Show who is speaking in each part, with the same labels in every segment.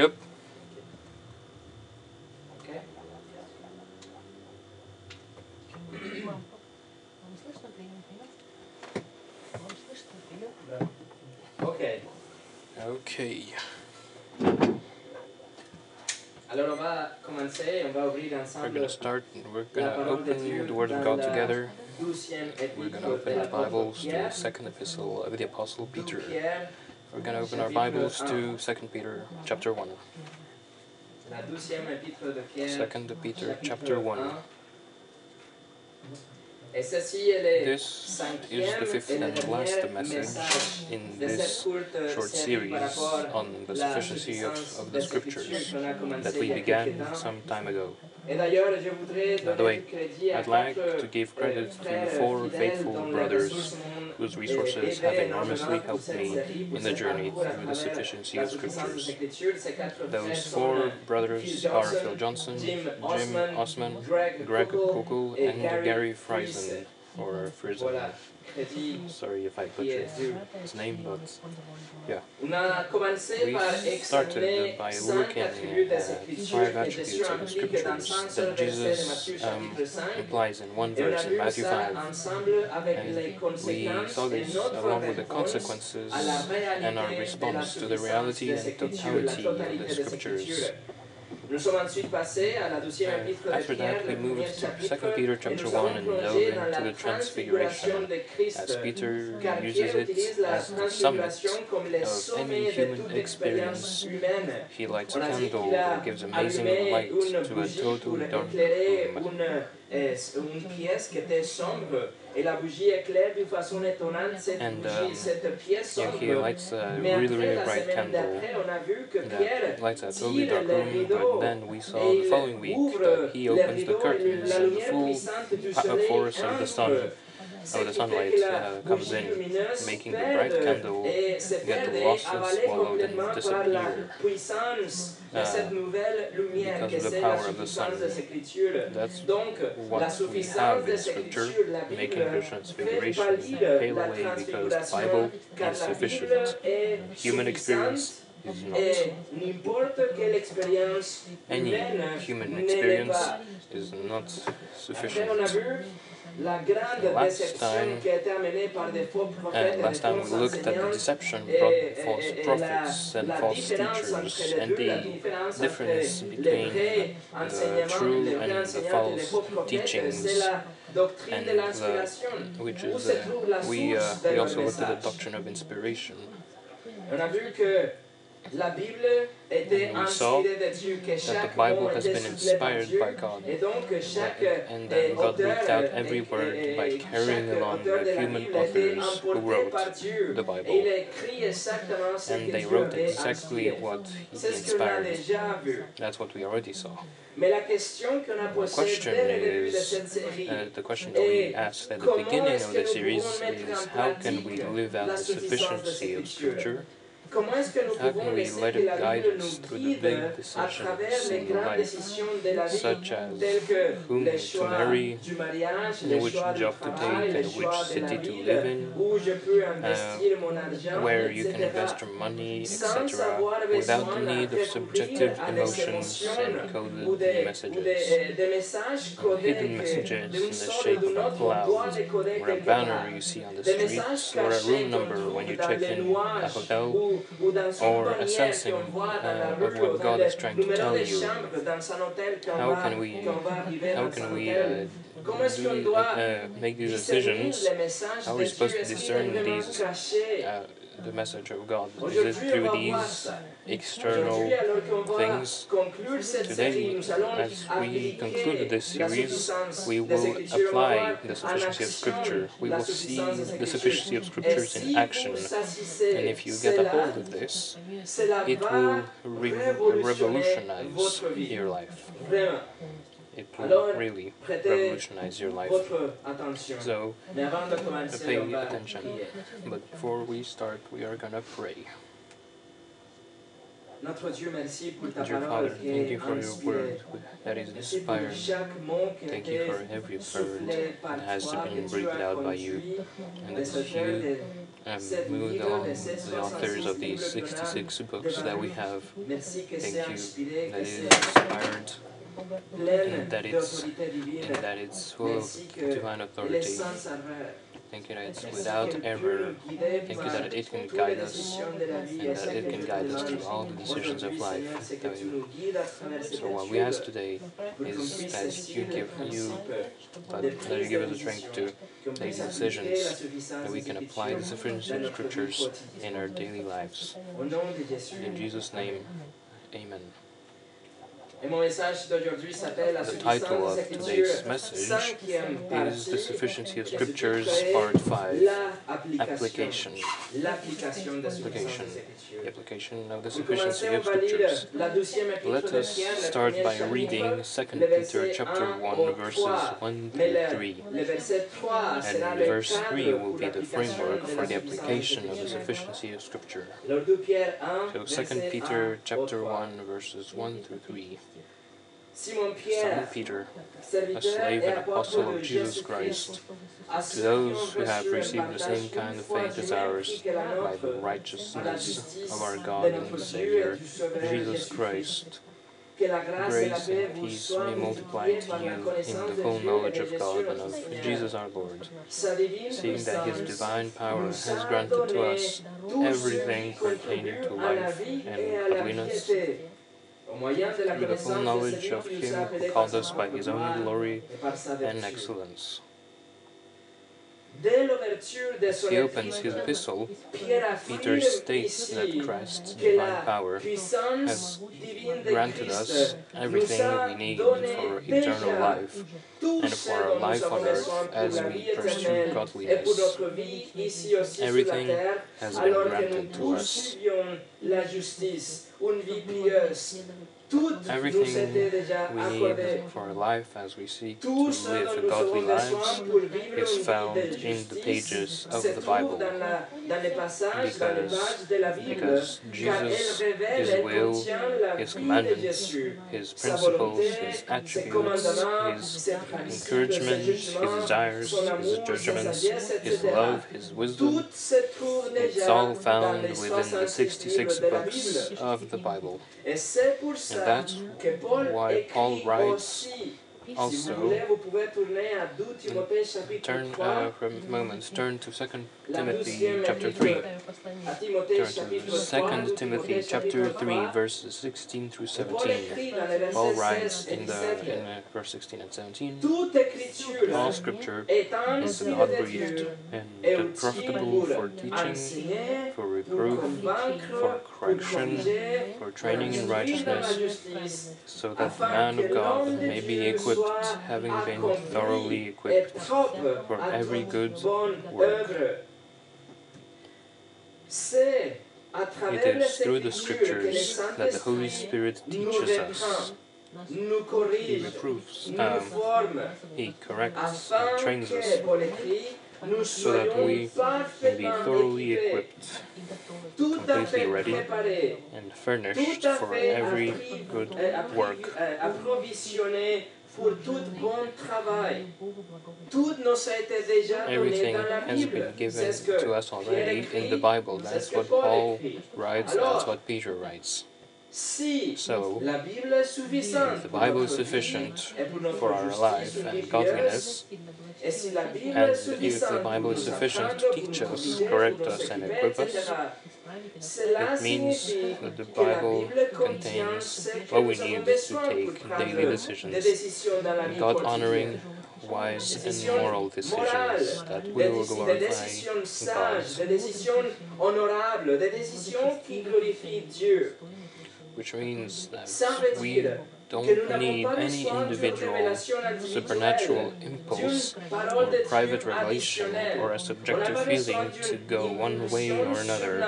Speaker 1: Yep.
Speaker 2: Okay. Okay.
Speaker 1: Okay.
Speaker 2: Alors on va commencer, on va ouvrir
Speaker 1: We're gonna start. We're gonna open the Word of
Speaker 2: dans
Speaker 1: God together. We're gonna open our
Speaker 2: l'apôtre
Speaker 1: Bibles to the second epistle of the Apostle Peter. We're gonna open our Bibles to Second Peter chapter one.
Speaker 2: la douzième épître de Pierre.
Speaker 1: Second Peter chapter one.
Speaker 2: 1. Et ceci est le
Speaker 1: This is the fifth and last message in this short series on the sufficiency of, of the scriptures that we began some time ago.
Speaker 2: Et d'ailleurs, je voudrais
Speaker 1: By the way,
Speaker 2: du crédit à
Speaker 1: I'd like to give
Speaker 2: euh,
Speaker 1: credit to the four faithful brothers whose resources have enormously helped me in the journey through the sufficiency of scriptures.
Speaker 2: Écritures. Ces quatre frères
Speaker 1: Those four brothers are Phil Johnson,
Speaker 2: Jim Osman, Greg,
Speaker 1: Greg
Speaker 2: Koukl
Speaker 1: Koukl,
Speaker 2: et
Speaker 1: and Garry.
Speaker 2: Friesen,
Speaker 1: or Friesen. Sorry if I butchered his name, but
Speaker 2: commencé
Speaker 1: We
Speaker 2: par
Speaker 1: started by looking at
Speaker 2: Écritures
Speaker 1: five attributes of the scriptures that Jesus um,
Speaker 2: chapitre 5.
Speaker 1: implies in one
Speaker 2: Et on a
Speaker 1: verse in Matthew 5. And we saw this along with the consequences
Speaker 2: à la réalité
Speaker 1: and our response to the reality and totality of the scriptures.
Speaker 2: Écritures. Nous sommes ensuite passés à la deuxième épître de
Speaker 1: after
Speaker 2: Pierre,
Speaker 1: that, we
Speaker 2: le premier
Speaker 1: moved to
Speaker 2: chapitre,
Speaker 1: 2 Peter
Speaker 2: et
Speaker 1: chapter
Speaker 2: nous
Speaker 1: 1
Speaker 2: avons
Speaker 1: and
Speaker 2: plongé
Speaker 1: delved
Speaker 2: dans
Speaker 1: into
Speaker 2: la
Speaker 1: the
Speaker 2: transfiguration
Speaker 1: transfiguration
Speaker 2: de Christ.
Speaker 1: as Peter
Speaker 2: Car
Speaker 1: uses
Speaker 2: Pierre
Speaker 1: it
Speaker 2: utilise la
Speaker 1: as the summit
Speaker 2: transfiguration comme le
Speaker 1: of
Speaker 2: sommet
Speaker 1: any
Speaker 2: de
Speaker 1: human
Speaker 2: toute expérience humaine.
Speaker 1: He lights a
Speaker 2: On a dit
Speaker 1: candle
Speaker 2: qu'il a
Speaker 1: that gives amazing
Speaker 2: allumé
Speaker 1: light
Speaker 2: une
Speaker 1: to a total
Speaker 2: pour
Speaker 1: dark
Speaker 2: éclairer
Speaker 1: room.
Speaker 2: Euh, une, une pièce qui était sombre. Et la bougie éclaire d'une façon étonnante cette
Speaker 1: And, um,
Speaker 2: pièce
Speaker 1: Yeah,
Speaker 2: sombre.
Speaker 1: he lights a really, really bright candle
Speaker 2: d'après, on a vu que Pierre
Speaker 1: that lights a totally dark room, but then we saw the following week that he opens the curtains and the full force of the sun of the sunlight uh, comes in, making the bright candle get lost and swallowed and disappear uh, because of the power of the sun. That's what we have in Scripture, making the transfiguration pale away because the Bible is sufficient. Human experience is not. Any human experience is not sufficient.
Speaker 2: La grande
Speaker 1: Last time-
Speaker 2: qui a été amenée par des faux
Speaker 1: And last time we looked at the deception brought false
Speaker 2: et- et
Speaker 1: prophets and false teachers and the difference between the true and the
Speaker 2: enseignants et les faux
Speaker 1: false teachings
Speaker 2: c'est la doctrine de
Speaker 1: and the, which is
Speaker 2: se trouve la
Speaker 1: uh, we uh, we also looked at the doctrine of inspiration.
Speaker 2: On a vu que la Bible était
Speaker 1: And we saw
Speaker 2: inspirée de Dieu, que
Speaker 1: that
Speaker 2: chaque
Speaker 1: the
Speaker 2: mot
Speaker 1: Bible has
Speaker 2: était
Speaker 1: been
Speaker 2: soufflé par
Speaker 1: inspired
Speaker 2: Dieu.
Speaker 1: by God
Speaker 2: Et donc chaque
Speaker 1: and
Speaker 2: euh,
Speaker 1: then eh,
Speaker 2: God
Speaker 1: breathed out
Speaker 2: euh,
Speaker 1: every word
Speaker 2: eh,
Speaker 1: by
Speaker 2: eh,
Speaker 1: carrying
Speaker 2: chaque
Speaker 1: along
Speaker 2: auteur
Speaker 1: the
Speaker 2: de la
Speaker 1: human
Speaker 2: Bible était
Speaker 1: authors who
Speaker 2: emporté
Speaker 1: wrote
Speaker 2: par Dieu.
Speaker 1: the Bible.
Speaker 2: Et il a écrit exactement ce
Speaker 1: and
Speaker 2: que
Speaker 1: they
Speaker 2: Dieu
Speaker 1: wrote
Speaker 2: avait
Speaker 1: exactly
Speaker 2: inspiré.
Speaker 1: what
Speaker 2: C'est
Speaker 1: he
Speaker 2: ce qu'on a
Speaker 1: inspired.
Speaker 2: déjà vu.
Speaker 1: That's what we already saw.
Speaker 2: Mais la question qu'on a posée dès le début de
Speaker 1: is,
Speaker 2: cette série,
Speaker 1: Uh, the question that we asked at the
Speaker 2: comment
Speaker 1: beginning
Speaker 2: est-ce
Speaker 1: of
Speaker 2: que
Speaker 1: the
Speaker 2: nous
Speaker 1: series
Speaker 2: pouvons mettre
Speaker 1: is
Speaker 2: en
Speaker 1: how can we
Speaker 2: pratique
Speaker 1: live out
Speaker 2: la
Speaker 1: the
Speaker 2: suffisance
Speaker 1: sufficiency of
Speaker 2: Écritures
Speaker 1: Scripture?
Speaker 2: Comment est-ce que nous
Speaker 1: How
Speaker 2: pouvons
Speaker 1: can we
Speaker 2: laisser
Speaker 1: let
Speaker 2: que
Speaker 1: it
Speaker 2: la
Speaker 1: guide us
Speaker 2: nous
Speaker 1: through the
Speaker 2: guide
Speaker 1: big
Speaker 2: à
Speaker 1: decisions
Speaker 2: travers les
Speaker 1: in
Speaker 2: grandes
Speaker 1: life,
Speaker 2: décisions de la vie,
Speaker 1: such as
Speaker 2: telles que
Speaker 1: whom
Speaker 2: les
Speaker 1: to
Speaker 2: choix
Speaker 1: marry,
Speaker 2: du mariage, les
Speaker 1: which
Speaker 2: choix du
Speaker 1: job to
Speaker 2: travail,
Speaker 1: take,
Speaker 2: les
Speaker 1: and which
Speaker 2: choix de la
Speaker 1: city to
Speaker 2: ville,
Speaker 1: live in,
Speaker 2: où je peux uh, investir mon argent,
Speaker 1: where you can invest your money, etc., without the need of subjective
Speaker 2: recourir à des
Speaker 1: emotions and coded messages.
Speaker 2: euh, codés
Speaker 1: hidden
Speaker 2: euh,
Speaker 1: messages in the shape of a cloud, or a banner you see on the
Speaker 2: Des
Speaker 1: streets, or a room number when you check in a hotel,
Speaker 2: ou, ou dans une
Speaker 1: or a sensing
Speaker 2: qu'on voit dans la
Speaker 1: uh, of what God is trying to tell you.
Speaker 2: chambre dans un hôtel qu'on
Speaker 1: How can we,
Speaker 2: qu'on va arriver
Speaker 1: how can we uh,
Speaker 2: Comment est-ce qu'on
Speaker 1: do, uh, make these decisions? How are we supposed to
Speaker 2: Est-ce qu'il est
Speaker 1: discern these, Uh, the message of God. Is it through these. External things? Today, as we conclude this series, we will apply the sufficiency of Scripture. We will see the sufficiency of Scriptures in action. And if you get a hold of this, it will re- revolutionize your life. It will really revolutionize your life. So, pay attention. but before we start, we are gonna pray.
Speaker 2: Notre Dieu, merci pour ta
Speaker 1: Dear Father, thank you for your word that is inspired.
Speaker 2: chaque mot qui a
Speaker 1: Thank you for every word that has been breathed out by you, and that you um, moved on the authors of these 66 books that we have. Thank you that
Speaker 2: que
Speaker 1: it
Speaker 2: c'est
Speaker 1: is inspired and that it's- and that it's full of divine authority. Thank you that it's without error Thank you that it can guide us
Speaker 2: décisions de la vie et
Speaker 1: and that it can guide us through all the decisions of life
Speaker 2: Seigneur, c'est que
Speaker 1: that
Speaker 2: tu
Speaker 1: we
Speaker 2: nous guides à travers cette
Speaker 1: So what we ask today is that you give you but that you give us the strength to
Speaker 2: décision, qu'on
Speaker 1: take
Speaker 2: puisse appliquer
Speaker 1: decisions, that we can apply the
Speaker 2: Écritures
Speaker 1: sufficiency
Speaker 2: dans
Speaker 1: of
Speaker 2: notre vie
Speaker 1: scriptures in our daily lives.
Speaker 2: Au nom de Jésus.
Speaker 1: In Jesus' name, Amen.
Speaker 2: Et mon message d'aujourd'hui s'appelle La
Speaker 1: The
Speaker 2: suffisance
Speaker 1: title
Speaker 2: des
Speaker 1: of
Speaker 2: Écritures.
Speaker 1: today's message
Speaker 2: Cinquième
Speaker 1: is The. Sufficiency of Scriptures, Part 5
Speaker 2: application.
Speaker 1: Application.
Speaker 2: L'application de la
Speaker 1: Application. The application of the sufficiency of Scriptures.
Speaker 2: la douzième épître
Speaker 1: Let us start by reading 2 Peter chapter
Speaker 2: 1
Speaker 1: 1 verses 1
Speaker 2: Mais
Speaker 1: through 3.
Speaker 2: le verset 3 sera
Speaker 1: And verse 3 will be the framework for the application of the sufficiency of Scripture.
Speaker 2: Alors 2 Pierre 1,
Speaker 1: So 2 Peter chapter 1 verses 1 through 3.
Speaker 2: Simon
Speaker 1: Peter, a slave and apostle of Jesus
Speaker 2: Jésus-Christ,
Speaker 1: to those who have received the same kind of faith as ours
Speaker 2: prix que la
Speaker 1: by the righteousness of our God and Savior, Jesus. Christ.
Speaker 2: Que grâce et la
Speaker 1: and peace may multiply to you in the full knowledge of God and of Jesus our Lord. Seeing that His divine power has granted to us everything pertaining to life and godliness through the full knowledge of Him who called us by His own glory
Speaker 2: et par sa
Speaker 1: and excellence.
Speaker 2: Dès l'ouverture de son
Speaker 1: He opens his epistle. Peter states that Christ's divine power
Speaker 2: has
Speaker 1: granted us everything we need for eternal life and for our life on earth as we pursue godliness.
Speaker 2: notre vie ici aussi sur la
Speaker 1: Everything has been
Speaker 2: alors que nous
Speaker 1: granted to us.
Speaker 2: Poursuivions la justice, une vie pieuse. Tout nous
Speaker 1: Everything we need for life as we seek to live a godly lives is found in the pages of the Bible
Speaker 2: dans, la, dans les passages, dans les
Speaker 1: because-
Speaker 2: pages de la Bible,
Speaker 1: because Jesus, His will, His commandments, His principles, His attributes, His encouragement, His desires, His judgments, His love, His wisdom.
Speaker 2: Tout se trouve
Speaker 1: It's all found within the
Speaker 2: 66 livres
Speaker 1: 66
Speaker 2: de la
Speaker 1: books of the Bible.
Speaker 2: Et c'est pour
Speaker 1: And that's why Paul writes also
Speaker 2: 2
Speaker 1: Turn uh, moments. Turn to Second Timothy chapter three.
Speaker 2: à Timothée
Speaker 1: Turn
Speaker 2: chapitre
Speaker 1: to
Speaker 2: 3.
Speaker 1: Second
Speaker 2: 2
Speaker 1: Timothy chapter three, verses sixteen through seventeen.
Speaker 2: écrit dans les
Speaker 1: Paul writes in the in verse sixteen and seventeen. All scripture is
Speaker 2: inspirée
Speaker 1: God breathed and
Speaker 2: et utile
Speaker 1: profitable for teaching, for reproof, for correction, for training in
Speaker 2: instruire dans la
Speaker 1: righteousness, so that the man of God may be equipped, having been thoroughly equipped for every good work.
Speaker 2: Œuvre. C'est à
Speaker 1: It is through the
Speaker 2: Écritures que le
Speaker 1: scriptures that the Holy Spirit teaches us. He reproves, um, He corrects and trains us
Speaker 2: Paul écrit, nous
Speaker 1: so that we may be thoroughly equipped completely ready, and furnished for every good
Speaker 2: eh, appri-
Speaker 1: work.
Speaker 2: Eh, approvisionnés pour tout bon travail. Tout nous a été déjà donné
Speaker 1: Everything has been given
Speaker 2: C'est ce que
Speaker 1: to us already in the Bible. That's what
Speaker 2: Paul
Speaker 1: Paul writes, that's what Peter writes. So,
Speaker 2: la Bible est suffisante
Speaker 1: if the Bible is sufficient
Speaker 2: et pour notre
Speaker 1: for our life and godliness,
Speaker 2: et si la Bible
Speaker 1: and if the Bible is sufficient to teach us, correct us, and equip us, it means that the Bible contains what we need to take daily decisions,
Speaker 2: des décisions dans la vie
Speaker 1: God honoring, wise, and moral decisions that will glorify God, which means that we don't
Speaker 2: que nous n'avons
Speaker 1: need any individual supernatural impulse
Speaker 2: d'une parole de
Speaker 1: or private revelation or a subjective feeling to go one way or another.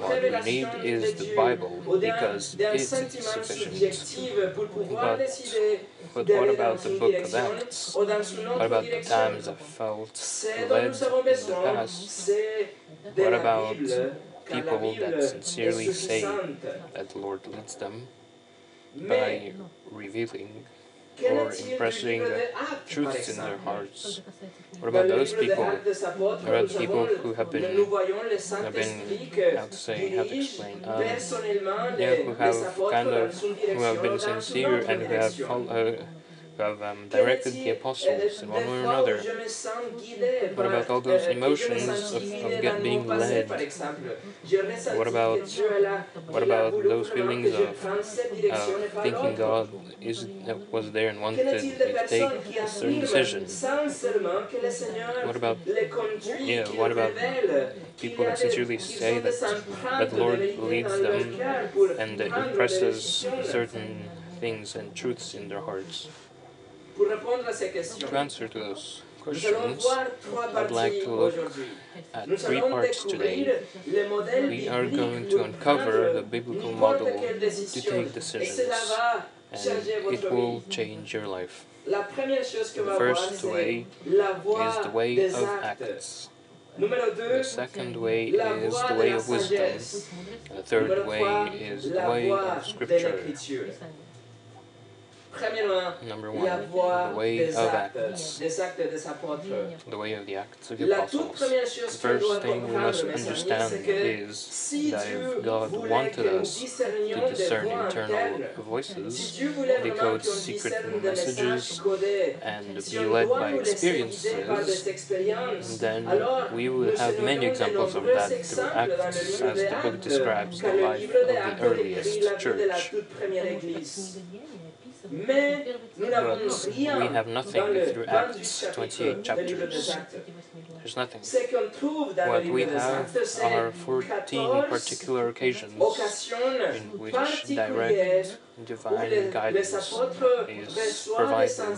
Speaker 1: What we need is the Bible because it is sufficient.
Speaker 2: subjectif pour pouvoir
Speaker 1: But- But what about the book of Acts?
Speaker 2: ou dans une
Speaker 1: What about the times I felt led in the past? What about
Speaker 2: Bible, car la
Speaker 1: people that sincerely say that the Lord leads them by revealing or expressing truths in their hearts. What about those people? What about the people who have been, have been how to say, how to explain, um, yeah, who have kind of, who have been sincere and who have followed, uh, have um, directed the apostles in one way or another. What about all those emotions of, of get, being led? What about what about those feelings of, of thinking God is was there and wanted to take a certain decision? What about yeah? What about people that sincerely say that that the Lord leads them and that impresses certain things and truths in their hearts? To answer to those questions, I'd like to look at three parts today. We are going to uncover the biblical model to take decisions, and it will change your life. The first way is the way of Acts. The second way is the way of wisdom. The third way is the way of Scripture. Number one, the way of Acts, the way of the Acts of the Apostles. The first thing we must understand is that if God wanted us to discern internal voices, decode secret messages, and be led by experiences, then we would have many examples of that through Acts, as the book describes the life of the earliest church. But we have nothing through Acts 28 chapters. There's nothing. What we have are 14 particular occasions in which direct divine guidance is provided.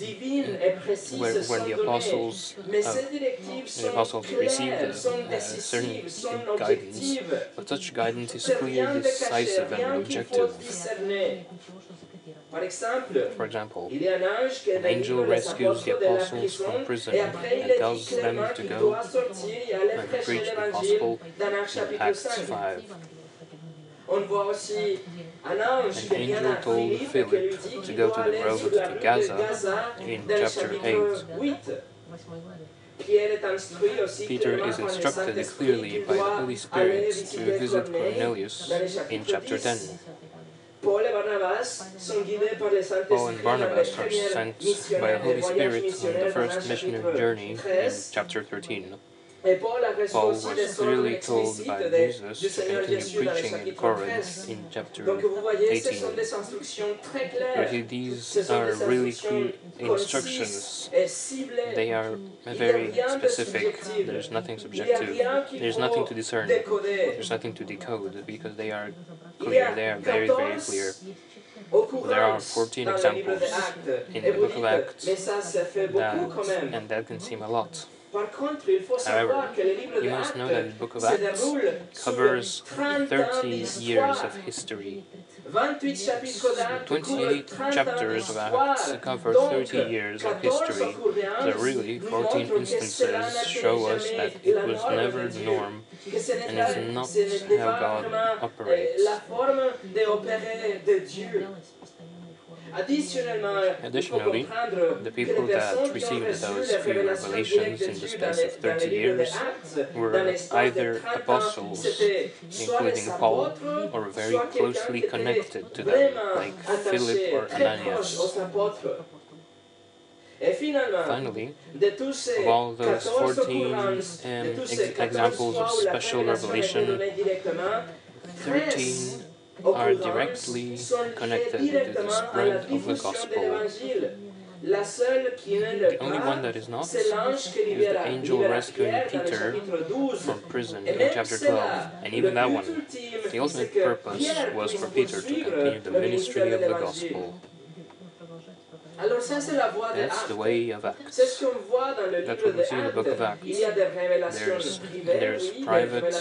Speaker 1: Where, when the apostles, uh, the apostles received uh, certain guidance, but such guidance is clear, decisive, and objective. For example, an angel rescues the apostles from prison and tells them to go and preach the gospel in Acts 5. An angel told Philip to go to the road to Gaza in chapter 8. Peter is instructed clearly by the Holy Spirit to visit Cornelius in chapter 10. Paul and Barnabas are sent by the Holy Spirit on the first missionary journey in chapter 13. Paul was clearly told by Jesus to continue preaching in Corinth in chapter 18. But these are really clear instructions. They are very specific. There's nothing subjective. There's nothing to discern. There's nothing to decode because they are clear. They are very, very clear. There are 14 examples in the book of Acts, that, and that can seem a lot. However, you must know that the book of Acts covers 30 years of history. 28 chapters of Acts cover 30 years of history, so really 14 instances show us that it was never the norm and is not how God operates. Additionally, the people that received those few revelations in the space of 30 years were either apostles, including Paul, or very closely connected to them, like Philip or Ananias. Finally, of all those 14 um, ex examples of special revelation, 13 are directly connected to the spread of the gospel. The only one that is not is the angel rescuing Peter from prison in chapter 12, and even that one, the ultimate purpose was for Peter to continue the ministry of the gospel.
Speaker 2: Alors ça, c'est la voie de
Speaker 1: That's the way of Acts.
Speaker 2: C'est ce qu'on voit dans le
Speaker 1: That's what we see in the book of. Acts.
Speaker 2: Il y a des révélations
Speaker 1: There's, there's private,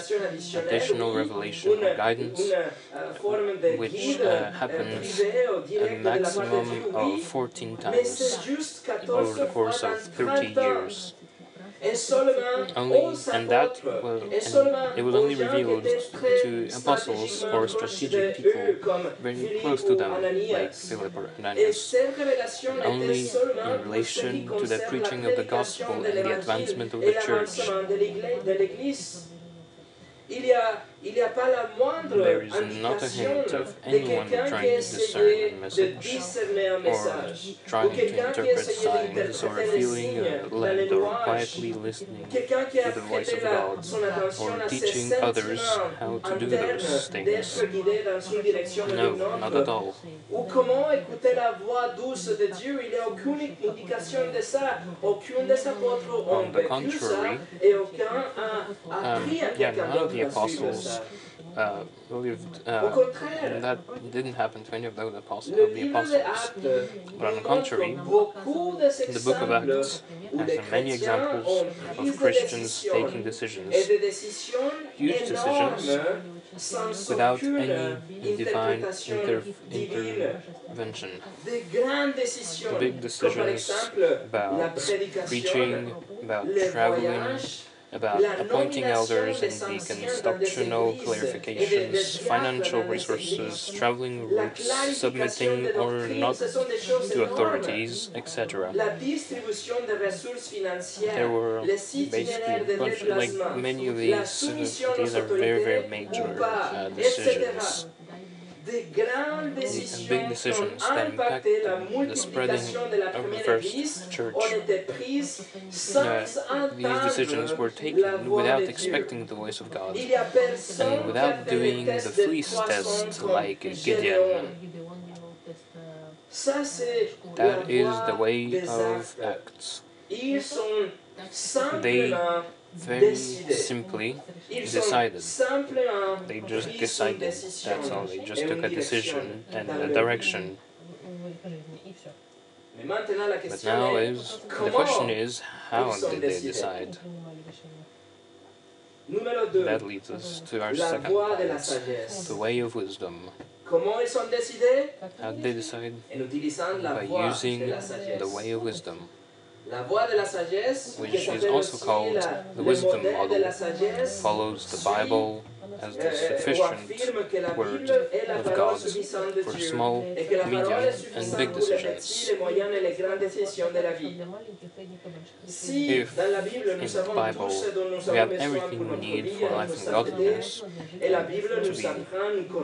Speaker 1: additional revelation or guidance,
Speaker 2: euh,
Speaker 1: which uh,
Speaker 2: euh,
Speaker 1: happens a
Speaker 2: direct de la part de
Speaker 1: maximum of 14 times
Speaker 2: c'est juste 14
Speaker 1: over the course of 30
Speaker 2: 30 ans.
Speaker 1: years. Only, and that will, it was only revealed to apostles or strategic people very close to them, like Philip or Ananias. Only in relation to the preaching of the gospel and the advancement of the church. There is not a hint of anyone trying to discern a message or trying to interpret signs or feeling uh, led or quietly listening to the voice of God or teaching others how to do those things. No, not at all.
Speaker 2: Ou comment écouter la voix douce de Dieu, il n'y a aucune indication de ça. Aucun des apôtres ont vécu ça et aucun a appris à um, quelqu'un d'autre
Speaker 1: uh, believed uh, that didn't happen to any of those apostles, of the apostles. But on the contrary, the book of Acts has many examples of Christians taking decisions, huge decisions, without any divine inter intervention. Big decisions about preaching, about traveling, about appointing elders and deacons, doctrinal clarifications, financial resources, traveling routes, submitting or not to authorities, etc. There were basically bunch, like many of these, uh, these are very, very major uh, decisions big decisions that impact the spreading of the first church. Uh, these decisions were taken without expecting the voice of God and without doing the fleece test like Gideon. That is the way of Acts. They very simply decided. They just decided. That's all. They just took a decision and a direction. But now is the question is how did they decide? That leads us to our second point, the way of wisdom. How did they decide? By using the way of wisdom which is also called the wisdom model, follows the Bible as the sufficient word of God for small, medium, and big decisions. If in the Bible we have everything we need for life and godliness to be,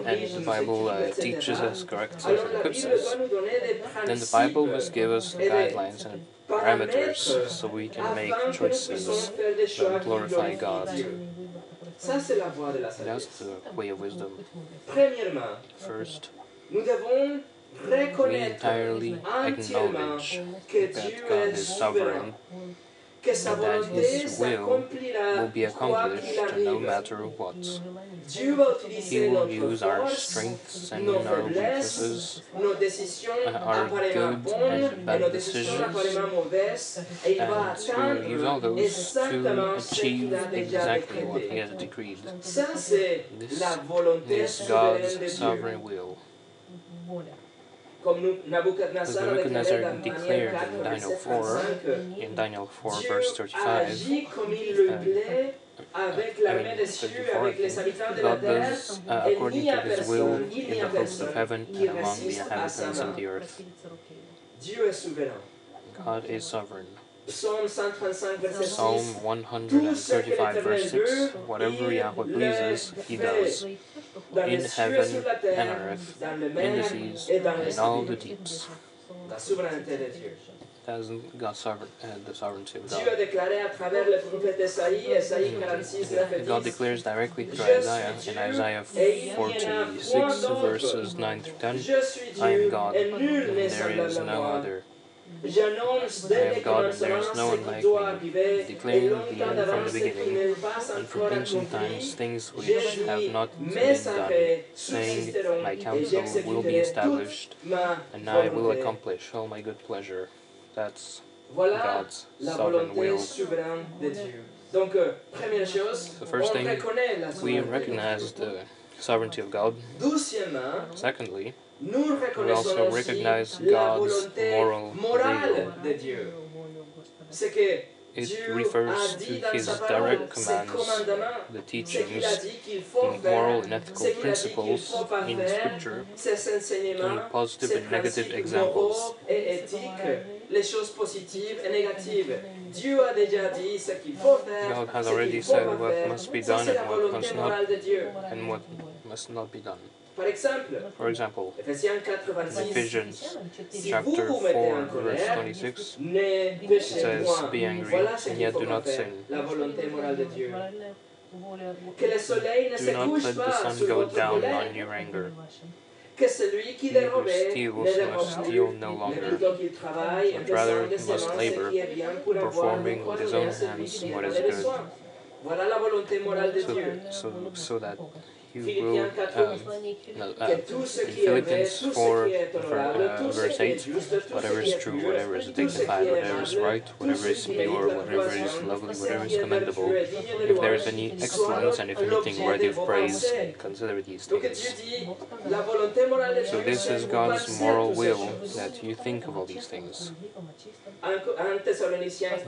Speaker 1: and the Bible uh, teaches us correctly and equips us, then the Bible must give us guidelines and parameters so we can make choices that glorify God. That's the way of wisdom. First, we entirely acknowledge that God is sovereign and that His will will be accomplished no matter what. He will use our strengths and our weaknesses, our good and bad decisions, and He will use all those to achieve exactly what He has decreed. This is God's sovereign will. Nebuchadnezzar declared in Daniel 4, in Daniel 4 verse 35, uh, I mean, 34, God does uh, according to His will in the hosts of heaven and among the inhabitants of the earth. God is sovereign. Psalm 135 verse 6 Whatever Yahweh pleases, He does, in heaven and earth, in the seas, and in all the deeps. That's God's sovereign, uh, the sovereignty of God. God declares directly through Isaiah in Isaiah 46 verses 9 through 10 I am God, and there is no other. I am God, and there is no one like me, declaring the end from the beginning, and from ancient times things which have not been done, saying, My counsel will be established, and I will accomplish all my good pleasure. That's God's sovereign will. The first thing, we recognize the sovereignty of God. Secondly, we also recognize God's moral will. it refers to his direct commands, the teachings, the moral and ethical principles in Scripture, and positive and negative examples.
Speaker 2: les choses positives et négatives. Dieu a déjà dit ce qu'il faut faire,
Speaker 1: God has already said what must be done and what must not, and what must not be done.
Speaker 2: Par exemple,
Speaker 1: For example,
Speaker 2: Ephésiens 4, 26,
Speaker 1: Ephesians chapter
Speaker 2: vous vous mettez
Speaker 1: 4, verse 26, it says. Be angry, and yet do not sin.
Speaker 2: la volonté morale de Dieu. Que le soleil ne
Speaker 1: Do not let the sun go down on your anger.
Speaker 2: que celui qui dérobait
Speaker 1: steals
Speaker 2: ne
Speaker 1: must
Speaker 2: dérobe
Speaker 1: steal no longer,
Speaker 2: plutôt qu'il travaille en
Speaker 1: but rather he must labor,
Speaker 2: qui est bien pour avoir
Speaker 1: performing with his own hands what
Speaker 2: vient
Speaker 1: good.
Speaker 2: Voilà la volonté morale de
Speaker 1: So,
Speaker 2: Dieu.
Speaker 1: so, so that you will,
Speaker 2: Philippiens 4,
Speaker 1: um, uh, in
Speaker 2: qui est
Speaker 1: Philippians 4,
Speaker 2: qui est honorable,
Speaker 1: uh, verse 8,
Speaker 2: juste, tout ce
Speaker 1: whatever is true, whatever is dignified, whatever is right, whatever is pure, whatever is lovely, whatever is commendable,
Speaker 2: vertueux et digne de
Speaker 1: if there is any excellence and if anything worthy of praise, consider these things.
Speaker 2: dit, la volonté morale de
Speaker 1: So this is God's moral will that you think of all these things.
Speaker 2: En en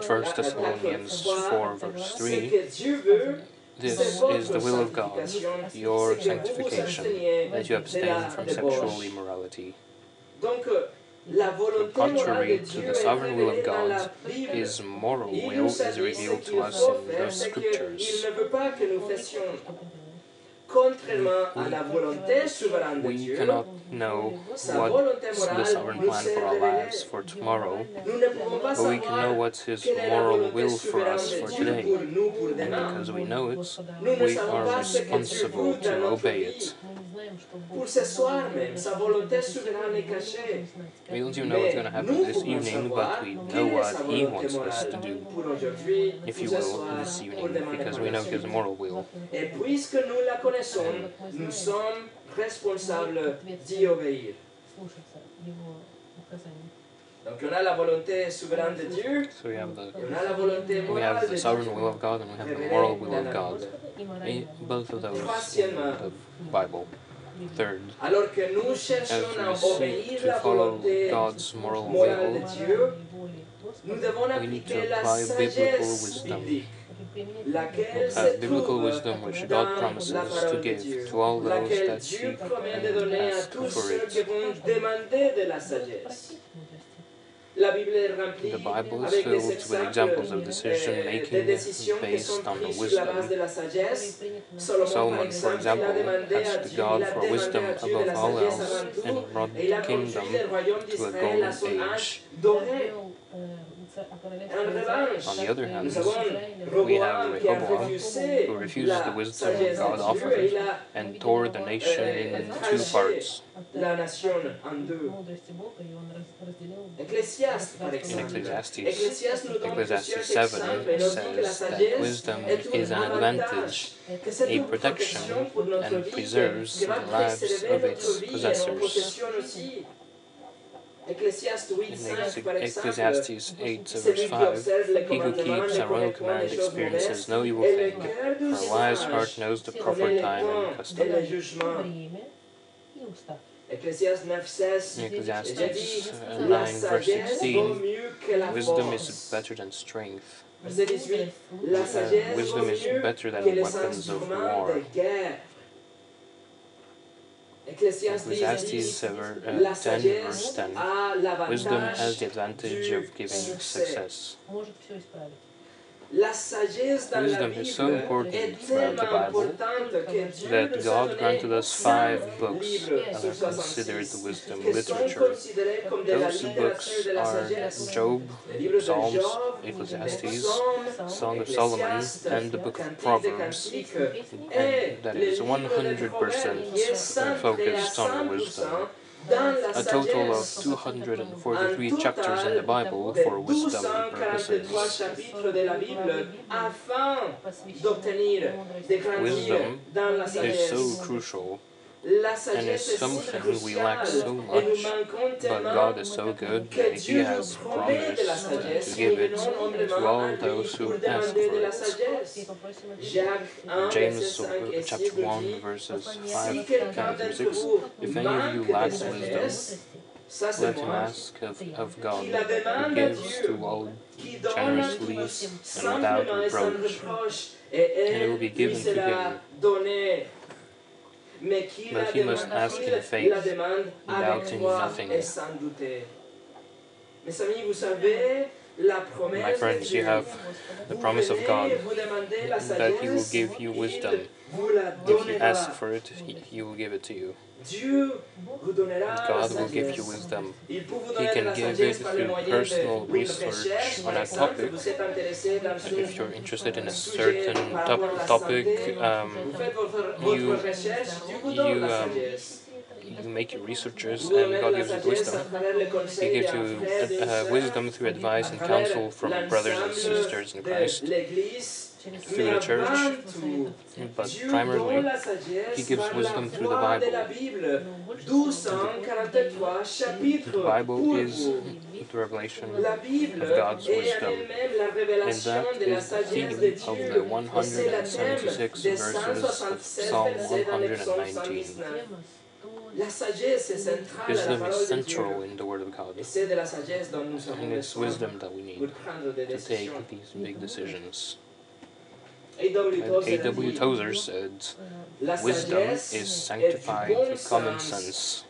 Speaker 1: 1 Thessalonians 4 verse 3
Speaker 2: que Dieu veut,
Speaker 1: This is the will of God, your sanctification, that you abstain from sexual immorality. Contrary to the sovereign will of God, His moral will is revealed to us in the scriptures.
Speaker 2: Contrairement à la volonté souveraine de
Speaker 1: We
Speaker 2: Dieu.
Speaker 1: cannot know
Speaker 2: Sa
Speaker 1: what's
Speaker 2: volonté
Speaker 1: the sovereign plan for our lives for tomorrow,
Speaker 2: Nous ne pouvons pas
Speaker 1: but we can know what's His
Speaker 2: quelle est la
Speaker 1: moral will for us for today.
Speaker 2: pour nous pour
Speaker 1: And because we know it, we are
Speaker 2: pas ce que Dieu
Speaker 1: responsible to obey it.
Speaker 2: Pour ce soir même, sa volonté souveraine est cachée.
Speaker 1: We don't even know what's going to happen this evening, but we know what He wants us to do, if you will, this evening, because we know. His moral will.
Speaker 2: Et puisque nous la connaissons, nous sommes responsables d'y obéir. Donc on a la volonté souveraine de Dieu,
Speaker 1: So we have the
Speaker 2: on a la volonté
Speaker 1: we have the sovereign will of God and we have the moral will of God. Eh, Both of those in the Bible. Third,
Speaker 2: Alors que nous
Speaker 1: as we seek to follow God's moral will,
Speaker 2: Dieu, nous devons
Speaker 1: we need to apply biblical wisdom.
Speaker 2: se
Speaker 1: biblical wisdom which God promises to give to all those that seek and ask for it. The Bible is filled with examples of decision making based on the
Speaker 2: prises sur la base
Speaker 1: wisdom.
Speaker 2: Solomon,
Speaker 1: for
Speaker 2: exemple, il a
Speaker 1: example, asked God for wisdom
Speaker 2: à Dieu de la
Speaker 1: above all else and brought
Speaker 2: et il a
Speaker 1: the kingdom to a
Speaker 2: d'Israël à son
Speaker 1: golden age.
Speaker 2: Doré. En revanche,
Speaker 1: On the other hand, we have
Speaker 2: a
Speaker 1: Rehoboam, who refused the wisdom God offered
Speaker 2: et il a
Speaker 1: and tore the nation in two parts.
Speaker 2: la nation en deux.
Speaker 1: In. Ecclesiastes,
Speaker 2: Ecclésiaste nous donne
Speaker 1: Ecclesiastes 7
Speaker 2: exemples et nous dit que la
Speaker 1: says that wisdom is an advantage, a protection,
Speaker 2: protection pour notre
Speaker 1: and preserves the lives of its possessors.
Speaker 2: possessions aussi. Ecclésiaste 8,
Speaker 1: In
Speaker 2: 5, par exemple,
Speaker 1: Ecclesiastes 8, verse 5, he who keeps a royal command experiences no evil thing, for a wise heart knows the proper time and custom.
Speaker 2: et le jugement. Ecclésiaste 9, 16,
Speaker 1: In Ecclesiastes
Speaker 2: j'ai dit,
Speaker 1: uh,
Speaker 2: la
Speaker 1: 9, verse 16,
Speaker 2: mieux que la
Speaker 1: wisdom is better than strength.
Speaker 2: Verset 18, la sagesse
Speaker 1: Uh, wisdom is better than weapons of war.
Speaker 2: de guerre. Ecclésiaste 10,
Speaker 1: Ecclesiastes
Speaker 2: 10,
Speaker 1: 7,
Speaker 2: la
Speaker 1: uh, 10, verse 10. Wisdom has the advantage of giving
Speaker 2: succès.
Speaker 1: success.
Speaker 2: La sagesse dans la
Speaker 1: Wisdom is so important throughout the Bible
Speaker 2: importante que Dieu
Speaker 1: that God granted us five books that are considered
Speaker 2: 66
Speaker 1: wisdom literature.
Speaker 2: considérés comme de la
Speaker 1: Those books are. Job,
Speaker 2: Le livre de
Speaker 1: Psalms, Ecclesiastes, Song of Solomon, and the book of Proverbs. And that is
Speaker 2: livre de
Speaker 1: 100%
Speaker 2: Proverbes qui est centré à
Speaker 1: focused on wisdom. A total of 243 chapters in the Bible for wisdom
Speaker 2: 1243
Speaker 1: purposes.
Speaker 2: chapitres de la Bible afin d'obtenir, de grandir
Speaker 1: Wisdom is so crucial, and
Speaker 2: est
Speaker 1: something we lack so much, but God is so good that He has
Speaker 2: promet de la
Speaker 1: promised to give it to all those who ask for it.
Speaker 2: 1,
Speaker 1: James
Speaker 2: verset 5 et 6
Speaker 1: chapter 1 verses 5
Speaker 2: quelqu'un
Speaker 1: 5 through 6 If any of you lacks wisdom, Let him ask of, of God, who gives to all
Speaker 2: qui donne à
Speaker 1: generously and without
Speaker 2: simplement et sans
Speaker 1: reproach, and it will be given to him.
Speaker 2: donnée. Mais qui la
Speaker 1: But he must ask in faith,
Speaker 2: la demande avec
Speaker 1: doubting nothing.
Speaker 2: et sans douter. Mes amis, vous savez, la promesse
Speaker 1: My friends, you have the promise of God
Speaker 2: vous demandez la
Speaker 1: that He will give you wisdom. If you ask for it, he will give it to you.
Speaker 2: Dieu vous donnera la
Speaker 1: God will give you wisdom.
Speaker 2: Il peut vous
Speaker 1: He can give it through personal research on a topic.
Speaker 2: vous êtes intéressé dans
Speaker 1: And if you're interested in a certain
Speaker 2: par rapport à la
Speaker 1: top, topic, um,
Speaker 2: vous faites votre, votre
Speaker 1: you-
Speaker 2: recherche, Dieu vous donne
Speaker 1: you, um, you make your researches and God gives you wisdom. He gives you
Speaker 2: frère et d'une
Speaker 1: uh, wisdom through advice and counsel from brothers and sisters in Christ.
Speaker 2: l'Église.
Speaker 1: through
Speaker 2: Mais
Speaker 1: the church, But primarily,
Speaker 2: donne la sagesse
Speaker 1: He gives wisdom through the Bible.
Speaker 2: la Bible. 1243 chapitres
Speaker 1: The Bible is the revelation of God's wisdom. And
Speaker 2: révélation
Speaker 1: that
Speaker 2: de la
Speaker 1: is the theme of the
Speaker 2: Et c'est le thème
Speaker 1: 176 verses of Psalm
Speaker 2: versets dans le psaume
Speaker 1: 119.
Speaker 2: 119. La sagesse est centrale à la
Speaker 1: Wisdom is central in the Word of God.
Speaker 2: Et c'est de la sagesse dont nous avons
Speaker 1: And it's wisdom that we need to take these big decisions.
Speaker 2: A.W. Tozer
Speaker 1: said, Wisdom is sanctified with common sense.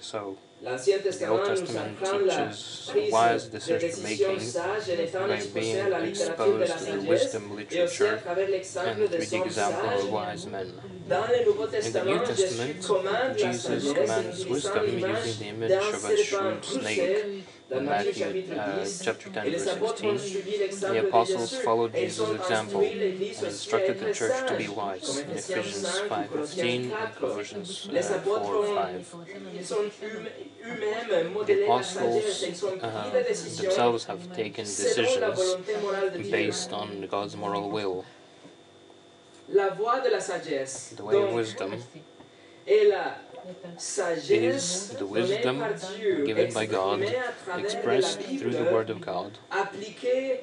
Speaker 1: So, the Old Testament teaches wise decision making by being exposed to the wisdom literature and through the example of wise men. In the New Testament, Jesus commands wisdom using the image of a shrewd snake
Speaker 2: poussé dans
Speaker 1: in Matthew uh, chapter 10, verse
Speaker 2: apôtres
Speaker 1: 16. The apostles followed Jesus' example and instructed the church to be wise in Ephesians
Speaker 2: 5 ou
Speaker 1: 5.15
Speaker 2: Colossiens
Speaker 1: and
Speaker 2: 4.
Speaker 1: Colossians uh,
Speaker 2: apôtres
Speaker 1: 4 5.
Speaker 2: ils ont eux- eux-mêmes modélé la sagesse
Speaker 1: apostles
Speaker 2: et ils ont pris
Speaker 1: uh, themselves have taken decisions
Speaker 2: volonté morale de Dieu.
Speaker 1: based on God's moral will.
Speaker 2: La voie de la sagesse
Speaker 1: The way of wisdom is the wisdom given by God, expressed through the Word of God,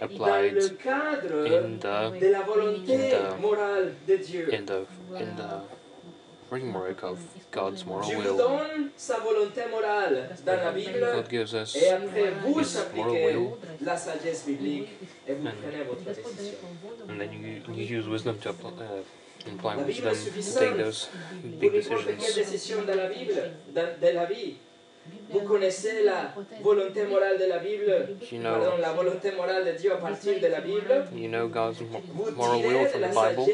Speaker 1: applied in the, in the, in the framework of God's moral will. God gives us His moral will, and, and then you, you use wisdom to apply, uh, imply
Speaker 2: La Bible
Speaker 1: wisdom
Speaker 2: est
Speaker 1: to
Speaker 2: suffisante
Speaker 1: take those big decisions.
Speaker 2: décision de la Bible, dans- de la vie, vous connaissez la volonté morale de la Bible,
Speaker 1: You
Speaker 2: pardon,
Speaker 1: know,
Speaker 2: la volonté morale de Dieu à partir de la Bible.
Speaker 1: you know God's moral will from the Bible.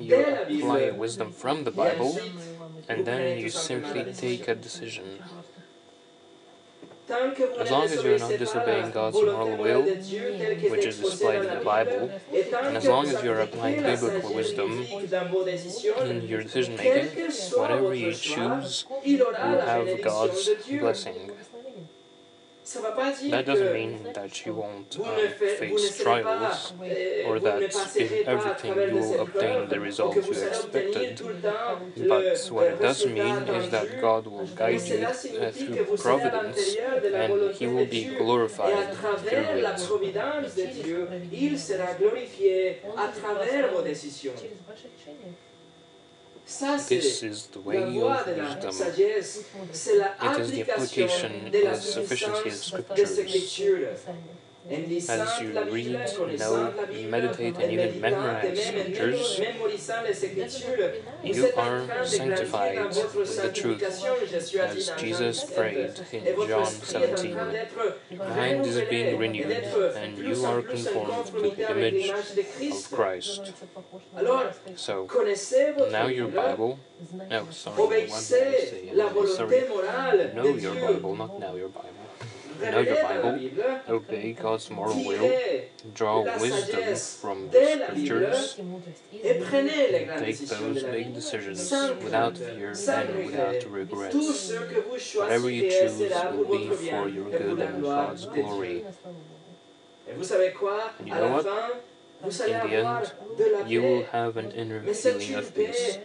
Speaker 1: You apply wisdom from the Bible, and then you simply take a decision.
Speaker 2: Tant que vous
Speaker 1: As long as not
Speaker 2: pas à la
Speaker 1: disobeying God's moral will,
Speaker 2: de Dieu telle qu'elle
Speaker 1: which is displayed in the Bible, and as long as you're applying
Speaker 2: la
Speaker 1: biblical wisdom
Speaker 2: biblique dans vos décisions,
Speaker 1: in your decision making, whatever you choose
Speaker 2: il
Speaker 1: will have God's blessing.
Speaker 2: Ça va pas dire
Speaker 1: That doesn't mean that you won't uh,
Speaker 2: faites, vous ne
Speaker 1: face trials
Speaker 2: euh,
Speaker 1: or that in everything you will obtain the results you expected.
Speaker 2: tout le temps le,
Speaker 1: But what it does mean is that. God will guide you uh, through
Speaker 2: vous serez à
Speaker 1: providence
Speaker 2: l'intérieur de la
Speaker 1: and He will be
Speaker 2: Dieu. Et à
Speaker 1: glorified through it. This is the way of wisdom.
Speaker 2: sagesse. C'est la
Speaker 1: It is the
Speaker 2: application
Speaker 1: of the sufficiency of scriptures. As you read, know, meditate, and even memorize scriptures, you are sanctified with the truth,
Speaker 2: sanctification. Jésus a dit
Speaker 1: as Jesus
Speaker 2: 17.
Speaker 1: prayed in John
Speaker 2: esprit est en
Speaker 1: 17.
Speaker 2: train d'être
Speaker 1: Mind is being renewed, and you are conformed to the image of
Speaker 2: Christ.
Speaker 1: So now your
Speaker 2: Bible,
Speaker 1: No, oh sorry, say?
Speaker 2: la
Speaker 1: sorry. Know your Bible, not now your Bible. Know your Bible, obey God's moral will, draw wisdom from the scriptures,
Speaker 2: et prenez les grandes
Speaker 1: take those big decisions without fear and without
Speaker 2: regret.
Speaker 1: Regrets.
Speaker 2: ce que vous
Speaker 1: Whatever you choose will be for your good and God's glory.
Speaker 2: Et vous savez quoi?
Speaker 1: And you know what?
Speaker 2: fin, vous allez
Speaker 1: In the end, You will have an inner feeling of peace.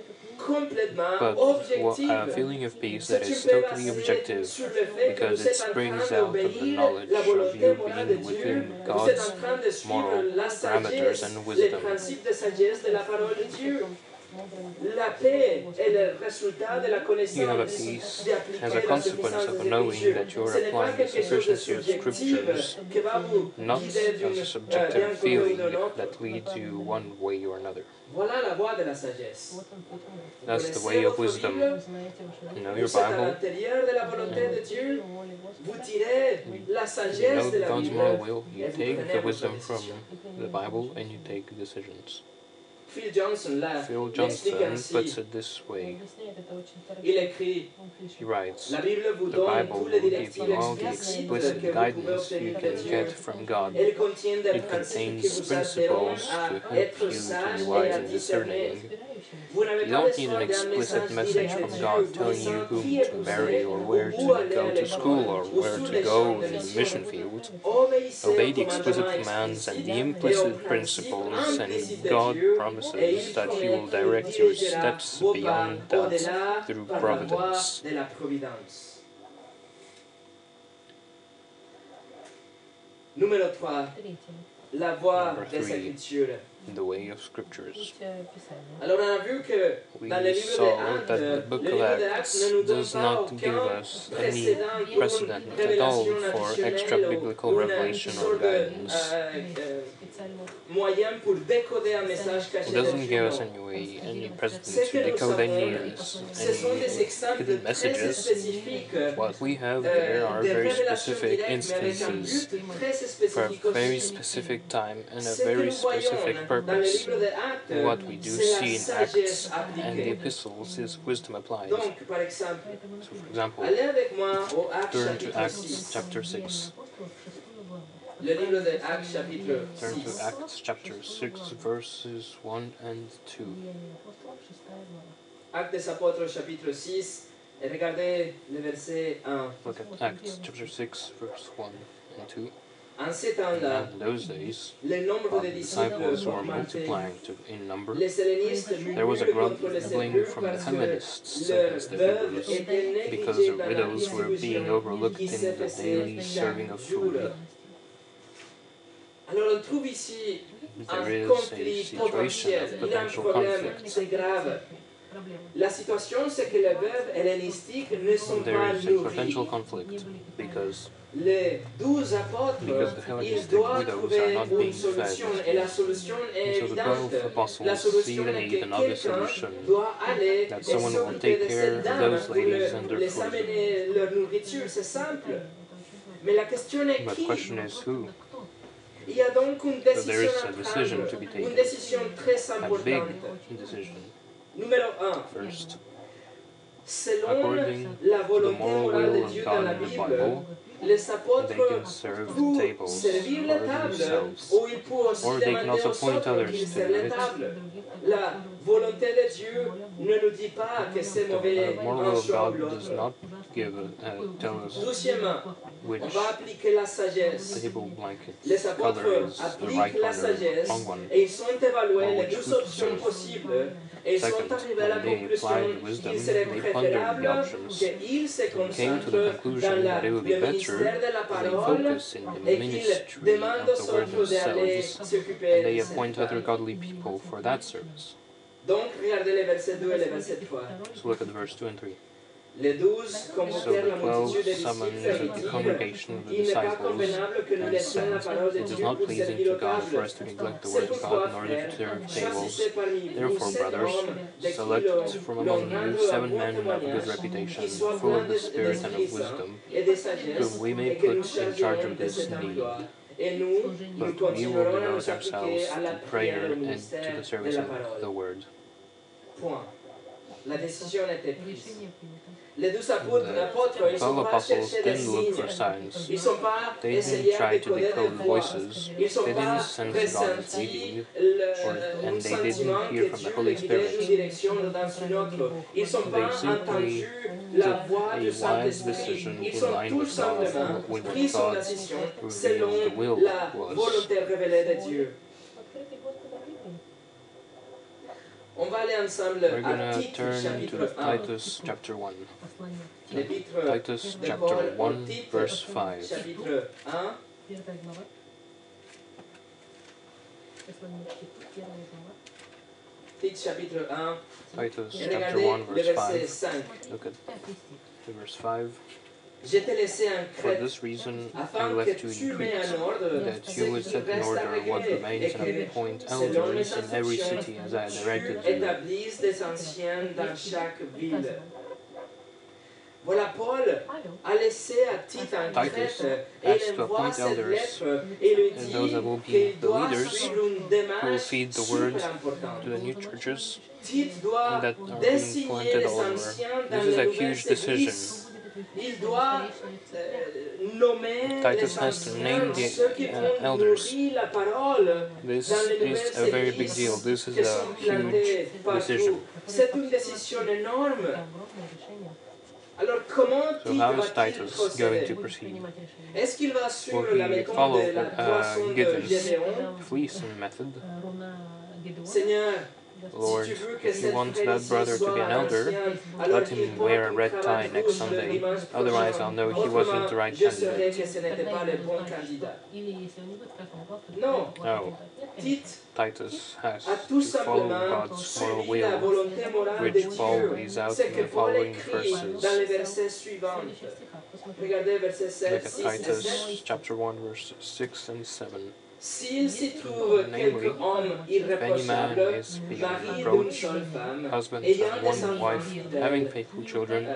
Speaker 1: But a feeling of peace that is totally objective
Speaker 2: sur le fait que
Speaker 1: because it springs out of the knowledge of you being within God's
Speaker 2: en train de suivre
Speaker 1: moral parameters and wisdom.
Speaker 2: La paix est le résultat de la connaissance
Speaker 1: as a consequence of knowing that you are applying the sufficiency of scriptures, not as a subjective feeling that leads you one way or another. That's the way of wisdom. Know your Bible. You know God's moral will. You take the wisdom from the Bible and you take decisions.
Speaker 2: Phil Johnson là,
Speaker 1: Phil Johnson puts it this way. He writes, The Bible will give you all the explicit guidance you can get from God. It contains principles to help you to be wise and discerning. You don't need an explicit
Speaker 2: message
Speaker 1: from God telling you whom to marry or where to go to school or where to go in the
Speaker 2: mission
Speaker 1: field. Obey the explicit commands and the implicit principles, and God promises that He will direct your steps beyond that through providence.
Speaker 2: Number 3, la voie
Speaker 1: vers
Speaker 2: in
Speaker 1: the way of scriptures. We saw that the Book of Acts does not give us any precedent at all for extra biblical revelation or guidance. It doesn't give us any way, any precedent to decode any, any hidden messages. What we have there are very specific instances for a very specific time and a very specific
Speaker 2: person
Speaker 1: purpose. What we do see in Acts and the epistles is wisdom applied. So, for example, turn to Acts chapter 6. Turn to Acts chapter 6, verses 1 and 2.
Speaker 2: Actes Apôtres, chapitre 6, et regardez le verset 1.
Speaker 1: Look at Acts chapter 6, verse 1 and 2.
Speaker 2: En ces temps-là,
Speaker 1: And in those days,
Speaker 2: le nombre
Speaker 1: while
Speaker 2: de
Speaker 1: the
Speaker 2: disciples
Speaker 1: disciples were
Speaker 2: augmentait.
Speaker 1: multiplying to, in number,
Speaker 2: Les hellénistes
Speaker 1: there was a
Speaker 2: murmurent contre les
Speaker 1: grumbling from the
Speaker 2: parce que
Speaker 1: Hellenists
Speaker 2: leurs
Speaker 1: against the
Speaker 2: veuves
Speaker 1: Hebrews
Speaker 2: étaient
Speaker 1: because
Speaker 2: négligées
Speaker 1: the
Speaker 2: dans la
Speaker 1: widows were being
Speaker 2: distribution
Speaker 1: overlooked
Speaker 2: qui
Speaker 1: in
Speaker 2: se
Speaker 1: the
Speaker 2: faisait
Speaker 1: daily serving of
Speaker 2: chaque jour.
Speaker 1: food.
Speaker 2: Alors on trouve ici un
Speaker 1: There is a
Speaker 2: conflit
Speaker 1: situation
Speaker 2: potentiel,
Speaker 1: of
Speaker 2: il y a un
Speaker 1: potential
Speaker 2: problème,
Speaker 1: conflict.
Speaker 2: grave. La situation, c'est que les veuves hellénistiques ne sont
Speaker 1: There
Speaker 2: pas
Speaker 1: is a potential
Speaker 2: nourries.
Speaker 1: conflict because
Speaker 2: Les douze apôtres,
Speaker 1: Because the
Speaker 2: ils
Speaker 1: Hellenistic
Speaker 2: doivent
Speaker 1: widows
Speaker 2: trouver
Speaker 1: are not
Speaker 2: une
Speaker 1: being
Speaker 2: solution
Speaker 1: fed.
Speaker 2: et la solution est
Speaker 1: so the
Speaker 2: évidente.
Speaker 1: twelve apostles
Speaker 2: La
Speaker 1: see
Speaker 2: solution
Speaker 1: the
Speaker 2: est
Speaker 1: need
Speaker 2: que
Speaker 1: and obvious
Speaker 2: quelqu'un
Speaker 1: solution
Speaker 2: doit aller
Speaker 1: that
Speaker 2: et
Speaker 1: someone will
Speaker 2: s'occuper
Speaker 1: take
Speaker 2: de
Speaker 1: care
Speaker 2: ces
Speaker 1: of
Speaker 2: dames
Speaker 1: those
Speaker 2: pour
Speaker 1: ladies
Speaker 2: le-
Speaker 1: and their
Speaker 2: les
Speaker 1: food.
Speaker 2: amener leur nourriture, c'est simple. Mais la question est
Speaker 1: But the
Speaker 2: qui
Speaker 1: question is who?
Speaker 2: Il y a donc une
Speaker 1: So there
Speaker 2: décision
Speaker 1: is
Speaker 2: à
Speaker 1: a decision to be
Speaker 2: prendre,
Speaker 1: taken.
Speaker 2: une décision très
Speaker 1: A big
Speaker 2: importante.
Speaker 1: Decision.
Speaker 2: Numéro 1.
Speaker 1: First,
Speaker 2: Selon
Speaker 1: according
Speaker 2: la
Speaker 1: to the
Speaker 2: volonté
Speaker 1: moral
Speaker 2: morale
Speaker 1: will
Speaker 2: de
Speaker 1: of
Speaker 2: Dieu dans
Speaker 1: God
Speaker 2: la
Speaker 1: in the
Speaker 2: Bible,
Speaker 1: Bible,
Speaker 2: les
Speaker 1: they
Speaker 2: apôtres
Speaker 1: can serve
Speaker 2: pour
Speaker 1: tables
Speaker 2: servir les
Speaker 1: for
Speaker 2: tables,
Speaker 1: themselves.
Speaker 2: ou ils peuvent aussi
Speaker 1: Or they can
Speaker 2: demander
Speaker 1: also
Speaker 2: aux
Speaker 1: point
Speaker 2: autres
Speaker 1: others
Speaker 2: qu'ils
Speaker 1: to
Speaker 2: servent les
Speaker 1: it.
Speaker 2: tables. La volonté de Dieu ne nous dit pas que c'est mauvais
Speaker 1: The moral
Speaker 2: un
Speaker 1: will of
Speaker 2: choix ou
Speaker 1: God does
Speaker 2: l'autre.
Speaker 1: not give a, uh, tell us
Speaker 2: Deuxièmement,
Speaker 1: which
Speaker 2: on va appliquer la sagesse.
Speaker 1: table blanket
Speaker 2: Les apôtres
Speaker 1: color is the
Speaker 2: appliquent
Speaker 1: right
Speaker 2: la
Speaker 1: one or the
Speaker 2: sagesse
Speaker 1: wrong one.
Speaker 2: et ils sont évalués
Speaker 1: Or
Speaker 2: les
Speaker 1: which
Speaker 2: deux
Speaker 1: would
Speaker 2: options
Speaker 1: serve.
Speaker 2: possibles et ils sont
Speaker 1: Second, when they applied wisdom, they pondered the options. They came to the conclusion that it would be better
Speaker 2: la
Speaker 1: they focus in the ministry of the word themselves and they appoint other godly people for that service.
Speaker 2: Donc, regardez les versets 2 et les versets 3.
Speaker 1: So look at verse 2 and 3.
Speaker 2: Les douze
Speaker 1: So
Speaker 2: convoquèrent la
Speaker 1: the
Speaker 2: multitude des
Speaker 1: twelve
Speaker 2: disciples et
Speaker 1: the
Speaker 2: dirent
Speaker 1: congregation of the
Speaker 2: Il n'est pas
Speaker 1: disciples
Speaker 2: convenable que nous
Speaker 1: and
Speaker 2: laissions la
Speaker 1: said,
Speaker 2: parole de
Speaker 1: It is
Speaker 2: Dieu
Speaker 1: not
Speaker 2: pour
Speaker 1: pleasing
Speaker 2: servir
Speaker 1: to
Speaker 2: aux
Speaker 1: God for
Speaker 2: tables.
Speaker 1: us to neglect the
Speaker 2: C'est
Speaker 1: word of
Speaker 2: pourquoi,
Speaker 1: God in order to
Speaker 2: frères,
Speaker 1: serve tables.
Speaker 2: choisissez parmi vous
Speaker 1: Therefore,
Speaker 2: sept
Speaker 1: brothers,
Speaker 2: hommes de qui
Speaker 1: Select
Speaker 2: l'on-
Speaker 1: from among you seven men of good reputation,
Speaker 2: qui soient
Speaker 1: full
Speaker 2: pleins
Speaker 1: of the Spirit and
Speaker 2: d'esprit
Speaker 1: of
Speaker 2: saint
Speaker 1: wisdom,
Speaker 2: et de sagesse,
Speaker 1: whom we may
Speaker 2: et que
Speaker 1: put
Speaker 2: nous
Speaker 1: in charge
Speaker 2: chargions
Speaker 1: of
Speaker 2: de
Speaker 1: this need.
Speaker 2: emploi. Et nous, nous
Speaker 1: But we will
Speaker 2: continuerons à
Speaker 1: devote
Speaker 2: nous appliquer
Speaker 1: ourselves
Speaker 2: à la
Speaker 1: to
Speaker 2: prière
Speaker 1: prayer
Speaker 2: et au
Speaker 1: and to
Speaker 2: ministère
Speaker 1: the
Speaker 2: de
Speaker 1: service
Speaker 2: la
Speaker 1: of the
Speaker 2: parole.
Speaker 1: word.
Speaker 2: Point. La décision était prise. Les douze apôtres, ils ne sont pas chercher des signes. Ils ne sont pas
Speaker 1: essayer
Speaker 2: de
Speaker 1: connaître
Speaker 2: des voix. Ils ne sont pas
Speaker 1: ressentir
Speaker 2: le sentiment que Dieu les
Speaker 1: guide
Speaker 2: d'une direction dans une autre. Ils ne
Speaker 1: sont
Speaker 2: pas entendus la voix du Saint-Esprit. Décision selon la volonté révélée de Dieu. On va aller ensemble
Speaker 1: We're gonna turn to Titus chapter 1. Titus chapter 1 verse 5.
Speaker 2: Chapitre 1.
Speaker 1: Titus chapter 1 verse 5. Look at verse 5.
Speaker 2: Je t'ai laissé en
Speaker 1: For this reason I
Speaker 2: afin
Speaker 1: left you
Speaker 2: tu
Speaker 1: in
Speaker 2: mets
Speaker 1: Crete, that you would set in order what remains
Speaker 2: et
Speaker 1: and
Speaker 2: que,
Speaker 1: appoint elders in every city as I
Speaker 2: tu
Speaker 1: directed you.
Speaker 2: établisses des anciens dans chaque ville. Voilà, Paul a laissé à Tite en
Speaker 1: Titus
Speaker 2: Crète et
Speaker 1: has
Speaker 2: il
Speaker 1: to
Speaker 2: envoie
Speaker 1: appoint
Speaker 2: cette
Speaker 1: elders,
Speaker 2: lettre et lui
Speaker 1: and those that will
Speaker 2: dit
Speaker 1: be
Speaker 2: qu'il
Speaker 1: the
Speaker 2: doit
Speaker 1: leaders
Speaker 2: suivre une
Speaker 1: who will
Speaker 2: démarche
Speaker 1: feed the
Speaker 2: super importante.
Speaker 1: to the new churches
Speaker 2: Tite doit
Speaker 1: that are being
Speaker 2: désigner
Speaker 1: planted
Speaker 2: les
Speaker 1: all over.
Speaker 2: anciens dans
Speaker 1: This is
Speaker 2: les
Speaker 1: a
Speaker 2: nouvelles
Speaker 1: huge decision.
Speaker 2: églises. Il doit euh, nommer
Speaker 1: Titus
Speaker 2: les
Speaker 1: has to
Speaker 2: anciens,
Speaker 1: name the,
Speaker 2: ceux qui
Speaker 1: uh,
Speaker 2: vont
Speaker 1: elders.
Speaker 2: nourrir la parole
Speaker 1: This
Speaker 2: dans les
Speaker 1: is
Speaker 2: nouvelles
Speaker 1: a very big deal. This is
Speaker 2: qui
Speaker 1: a
Speaker 2: sont
Speaker 1: huge
Speaker 2: plantées
Speaker 1: decision.
Speaker 2: partout. C'est une décision énorme. Alors comment
Speaker 1: So how is Titus going to proceed?
Speaker 2: Est-ce qu'il va suivre
Speaker 1: Will
Speaker 2: la
Speaker 1: he
Speaker 2: méthode
Speaker 1: follow
Speaker 2: de la
Speaker 1: uh,
Speaker 2: poisson de
Speaker 1: Gideon's
Speaker 2: Gédéon
Speaker 1: fleecing method?
Speaker 2: Seigneur,
Speaker 1: Lord,
Speaker 2: si tu veux que
Speaker 1: if you want that brother to be an elder, let him wear a red tie next Sunday. Otherwise. I'll know he wasn't the right candidate.
Speaker 2: que ce n'était pas le bon candidat.
Speaker 3: Non.
Speaker 1: No.
Speaker 2: Oh.
Speaker 1: Titus has to follow God's moral will,
Speaker 2: volonté morale de
Speaker 1: which Paul lays out in the following verses.
Speaker 2: dans les versets suivants. Regardez versets 7,
Speaker 1: Look at
Speaker 2: 6 et 7.
Speaker 1: Titus chapter 1, verse 6 and 7.
Speaker 2: S'il s'y trouve
Speaker 1: Namely,
Speaker 2: quelque homme
Speaker 1: If any man
Speaker 2: irréprochable,
Speaker 1: is being
Speaker 2: mari d'une seule femme,
Speaker 1: husband
Speaker 2: ayant des
Speaker 1: one
Speaker 2: enfants
Speaker 1: wife,
Speaker 2: fidèles,
Speaker 1: having faithful children,
Speaker 2: euh,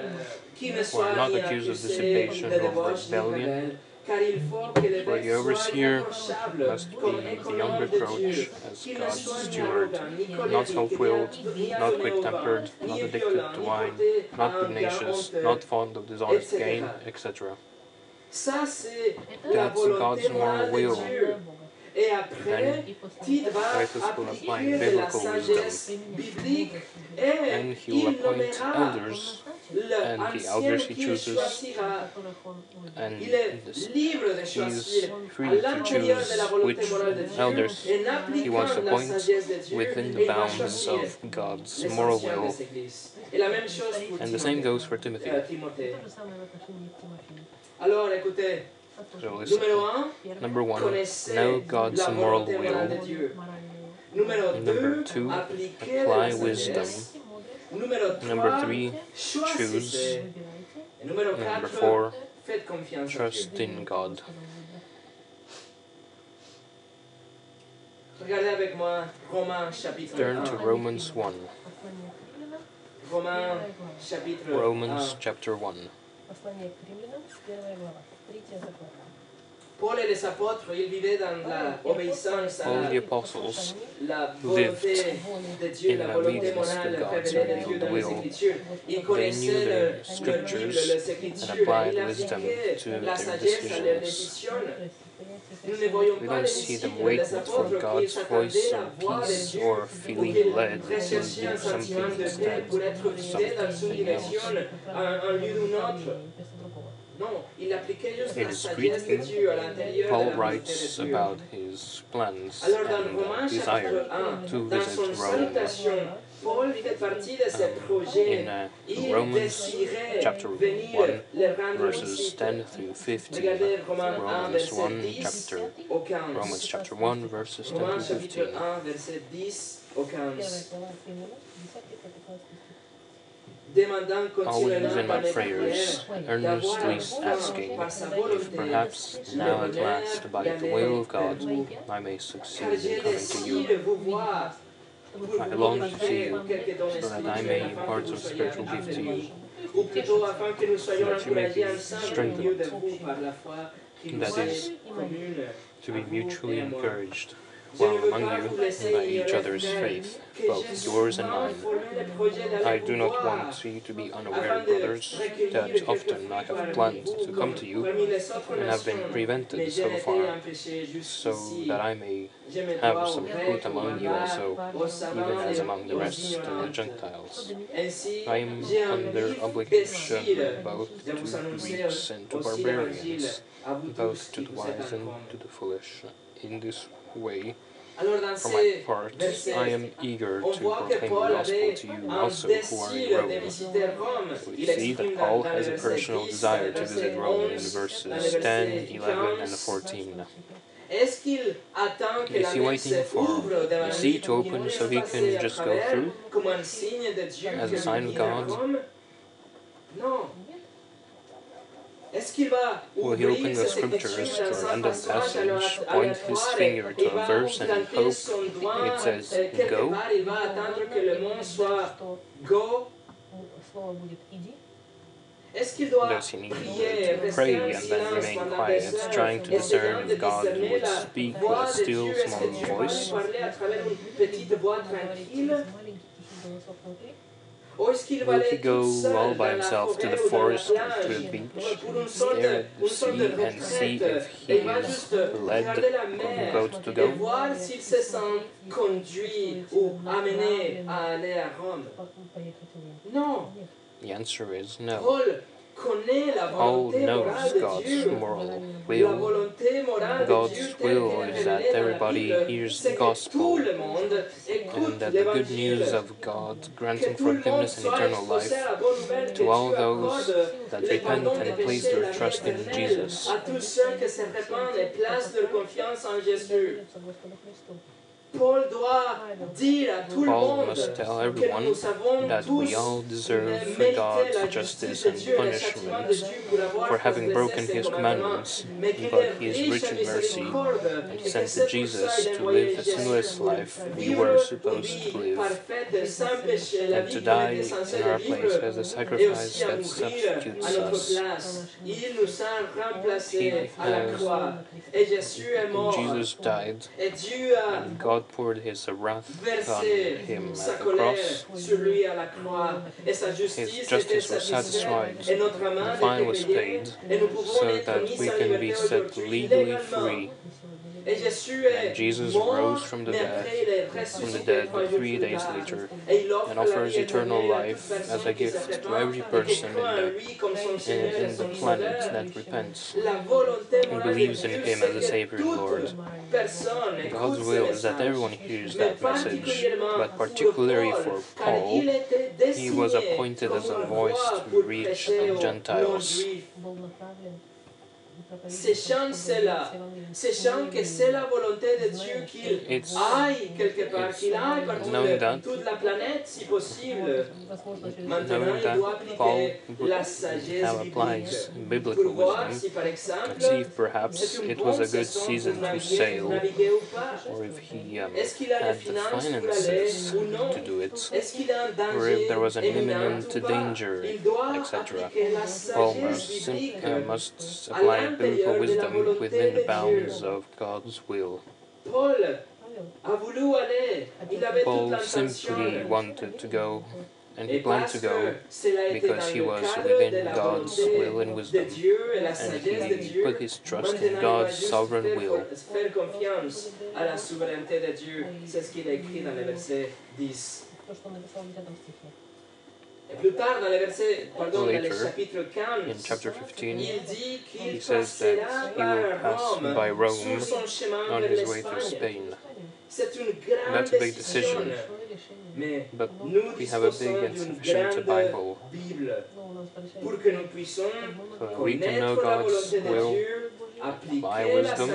Speaker 2: qui ne
Speaker 1: who
Speaker 2: soit
Speaker 1: are not accused of
Speaker 2: accusé
Speaker 1: dissipation
Speaker 2: de
Speaker 1: or
Speaker 2: débauche ni
Speaker 1: rebellion,
Speaker 2: rebelle, car il faut que
Speaker 1: For the
Speaker 2: l'évêque soit
Speaker 1: overseer
Speaker 2: irréprochable,
Speaker 1: must be
Speaker 2: comme
Speaker 1: beyond
Speaker 2: de
Speaker 1: reproach
Speaker 2: Dieu,
Speaker 1: as
Speaker 2: qu'il ne
Speaker 1: God's
Speaker 2: soit ni
Speaker 1: steward,
Speaker 2: arrogant, ni
Speaker 1: not
Speaker 2: colérique,
Speaker 1: self-willed,
Speaker 2: ni
Speaker 1: not quick-tempered, not
Speaker 2: ni
Speaker 1: addicted
Speaker 2: violent,
Speaker 1: to
Speaker 2: ni
Speaker 1: wine,
Speaker 2: porté à
Speaker 1: not
Speaker 2: un gain
Speaker 1: pugnacious,
Speaker 2: honteux.
Speaker 1: not fond of dishonest
Speaker 2: etc.
Speaker 1: gain, etc.
Speaker 2: Ça, c'est la
Speaker 1: That's
Speaker 2: volonté
Speaker 1: God's
Speaker 2: morale
Speaker 1: moral
Speaker 2: de
Speaker 1: will.
Speaker 2: Dieu. Et après, Tite va
Speaker 1: Titus will apply
Speaker 2: appliquer de la
Speaker 1: biblical
Speaker 2: sagesse biblique et
Speaker 1: And he will
Speaker 2: il
Speaker 1: appoint
Speaker 2: nommera
Speaker 1: elders, and the
Speaker 2: l'ancien
Speaker 1: elders he
Speaker 2: qu'il
Speaker 1: chooses,
Speaker 2: choisira.
Speaker 1: and
Speaker 2: Il est libre de choisir
Speaker 1: free
Speaker 2: à
Speaker 1: to
Speaker 2: l'intérieur de la
Speaker 1: choose
Speaker 2: volonté
Speaker 1: which
Speaker 2: morale de Dieu
Speaker 1: elders
Speaker 2: et
Speaker 1: he wants to
Speaker 2: la
Speaker 1: appoint
Speaker 2: sagesse de Dieu,
Speaker 1: within the
Speaker 2: il va
Speaker 1: bounds
Speaker 2: choisir
Speaker 1: of God's
Speaker 2: les
Speaker 1: moral
Speaker 2: anciens
Speaker 1: will.
Speaker 2: des églises. Et la même chose pour
Speaker 1: And the same goes for Timothy.
Speaker 2: Euh, Timothée. Alors écoutez,
Speaker 1: So
Speaker 2: numéro 1,
Speaker 1: Number one,
Speaker 2: connaissez
Speaker 1: know God's
Speaker 2: la
Speaker 1: moral
Speaker 2: volonté
Speaker 1: will. Number
Speaker 2: 2,
Speaker 1: two,
Speaker 2: appliquez de la
Speaker 1: apply wisdom.
Speaker 2: sagesse. Numéro 3,
Speaker 1: Number three,
Speaker 2: choose.
Speaker 1: Number
Speaker 2: 4,
Speaker 1: four,
Speaker 2: faites confiance à
Speaker 1: trust in God.
Speaker 2: Regardez avec moi Romains chapitre
Speaker 1: Turn to Romans 1. Romans chapter 1.
Speaker 2: Oh,
Speaker 1: All the apostles lived
Speaker 2: volonté de Dieu,
Speaker 1: in
Speaker 2: la
Speaker 1: obedience to God's
Speaker 2: révélée de Dieu
Speaker 1: revealed will. They knew
Speaker 2: le,
Speaker 1: their
Speaker 2: leur
Speaker 1: scriptures and applied wisdom to their
Speaker 2: sagesse à leurs
Speaker 1: decisions.
Speaker 2: décisions. Nous ne voyons
Speaker 1: We don't see them
Speaker 2: disciples,
Speaker 1: waiting
Speaker 2: les
Speaker 1: for God's voice
Speaker 2: la
Speaker 1: or peace or feeling led to do something instead of
Speaker 2: guidés dans une
Speaker 1: something else. His greeting,
Speaker 2: Dieu à l'intérieur de
Speaker 1: Paul writes about his plans and desire to visit Rome.
Speaker 2: salutation, Paul fait partie de ce
Speaker 1: Um,
Speaker 2: projet.
Speaker 1: In uh, Romans chapter 1, verses 10 through 15.
Speaker 2: Regardez Romains 1,
Speaker 1: Romans 1, chapter Romans chapter 1, verses 10
Speaker 2: Romains
Speaker 1: to
Speaker 2: chapitre
Speaker 1: 15. Always
Speaker 2: continuellement
Speaker 1: in my prayers,
Speaker 2: prières
Speaker 1: earnestly
Speaker 2: d'avoir
Speaker 1: asking if perhaps now at last, by the will of God, I may succeed in coming to you.
Speaker 2: désir vous voir pour
Speaker 1: I long to see you, so that I may impart some spiritual gift to you,
Speaker 2: ou plutôt afin que nous soyons
Speaker 1: that you may be strengthened.
Speaker 2: milieu de vous par la foi qui nous
Speaker 1: That
Speaker 2: est
Speaker 1: is,
Speaker 2: commune.
Speaker 1: to be mutually encouraged
Speaker 2: Je ne
Speaker 1: while among you by each other's faith, both yours and mine. I do not want you to be unaware, brothers, that often I have planned to come to you and have been prevented so far, so that I may have some fruit among you also, even as among the rest of the. Gentiles. I am under obligation both to Greeks and to barbarians, both to the wise and to the foolish. In this way, for my part, I am eager to proclaim the gospel to you also who are in Rome. We see that Paul has a personal desire to visit Rome in
Speaker 2: 11,
Speaker 1: verses
Speaker 2: dans
Speaker 1: 10, 11, and 14.
Speaker 2: Est-ce qu'il attend que
Speaker 1: Is he waiting for the sea to open so he can just go through?
Speaker 2: comme un signe de Dieu
Speaker 1: As a sign of God?
Speaker 2: Rome? Non. Est-ce qu'il va
Speaker 1: Will he open the scriptures to a random
Speaker 2: passage,
Speaker 1: point his finger to a verse, and hope it says go? Does he need to pray and then remain quiet, trying to discern if God would speak with a still small voice? Will he go all by himself to the forest or to the beach, There, the sea and see if he is led, quote, to go? The answer is no.
Speaker 2: Paul connaît la
Speaker 1: Paul
Speaker 2: volonté morale
Speaker 1: knows God's moral will.
Speaker 2: volonté morale de Dieu
Speaker 1: God's will is that
Speaker 2: révélée dans la
Speaker 1: everybody hears the gospel
Speaker 2: le monde écoute
Speaker 1: and that the good news of God granting
Speaker 2: tout le monde
Speaker 1: forgiveness and eternal life
Speaker 2: à la bonne nouvelle
Speaker 1: to all those that repent and place their trust in Jesus.
Speaker 2: Paul
Speaker 1: must tell everyone that we all deserve
Speaker 2: for
Speaker 1: God's justice and punishment. for having broken his commandments, but he is rich in mercy and sent Jesus to live the sinless life we were supposed to live, and to die in our place as a sacrifice that substitutes us. He has, Jesus died, and God poured his wrath on him at the cross.
Speaker 2: sur lui à la croix. Et sa justice
Speaker 1: His justice was satisfied. The fine was paid
Speaker 2: Et nous pouvons
Speaker 1: so that we can be set legally free.
Speaker 2: Et Jésus
Speaker 1: And Jesus rose from the dead,
Speaker 2: après il est
Speaker 1: from the dead three days later
Speaker 2: Et il offre
Speaker 1: and offers eternal
Speaker 2: éternelle à toute
Speaker 1: life as a gift to every person in
Speaker 2: lui comme son
Speaker 1: the, in, in the planet that repents. And believes in him as a Savior and Lord.
Speaker 2: toute personne écoute
Speaker 1: God's will is that everyone hears that message, but particularly for Paul, he was appointed as a voice to reach
Speaker 2: the
Speaker 1: Gentiles
Speaker 2: sachant cela, sachant que c'est la volonté de Dieu qu'il aille quelque part, qu'il aille partout, de, toute la planète si possible. Maintenant, il doit appliquer la sagesse biblique pour voir si, par exemple, c'est une bonne saison pour naviguer, naviguer ou pas. Est-ce qu'il a les finances pour aller ou non? Est-ce qu'il a un danger imminent ou pas? Il doit appliquer la sagesse biblique
Speaker 1: a for wisdom within the bounds of God's will.
Speaker 2: Paul
Speaker 1: simply wanted to go, and he planned to go because he was within God's will and wisdom, and he put his trust in God's sovereign will. Later, in chapter 15, he says that he will pass by Rome on his way to Spain.
Speaker 2: C'est
Speaker 1: That's a big decision. But we have a big uh,
Speaker 2: and
Speaker 1: sufficient Bible
Speaker 2: pour
Speaker 1: so that we can know God's will, by wisdom,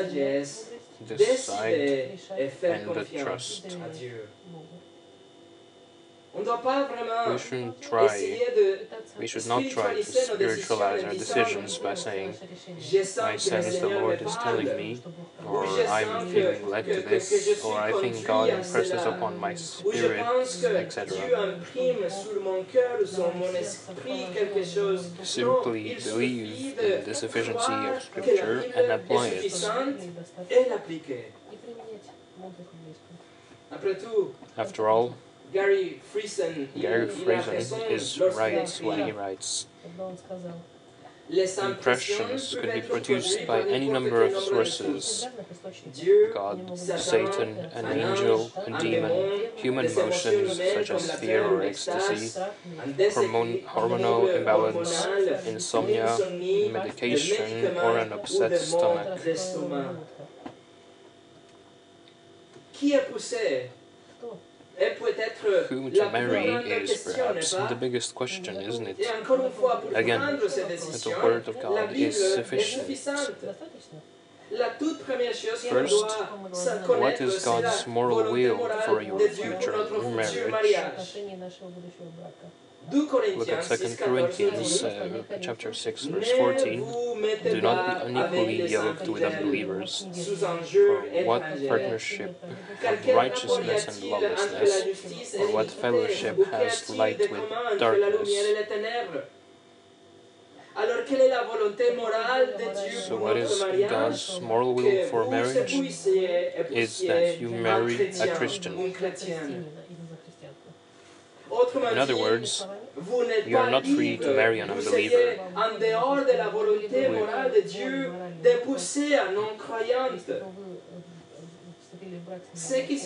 Speaker 1: decide, and trust.
Speaker 2: À Dieu.
Speaker 1: We shouldn't try, we should not try to spiritualize our decisions by saying, I sense the Lord is telling me, or I'm feeling led to this, or I think God impresses upon my spirit, etc. Simply believe in the sufficiency of Scripture and apply it. After all,
Speaker 2: Garry Friesen. Garry
Speaker 1: Friesen is right when he writes. Impressions could be produced by any number of sources God,
Speaker 2: Satan,
Speaker 1: an angel, a demon, human emotions such as fear or ecstasy, hormonal imbalance, insomnia, medication, or an upset stomach.
Speaker 2: Qui a poussé
Speaker 1: whom to marry is perhaps the biggest question, isn't it? Again, the Word of God is sufficient. First, what is God's moral will for your future marriage? Look at 2 Corinthians uh, chapter 6, verse 14. Do not be unequally yoked with unbelievers. For what partnership of righteousness and lawlessness, or what fellowship has light with darkness? So what is God's moral will for marriage? Is that you marry a Christian. In other words, you are not free to marry an unbeliever.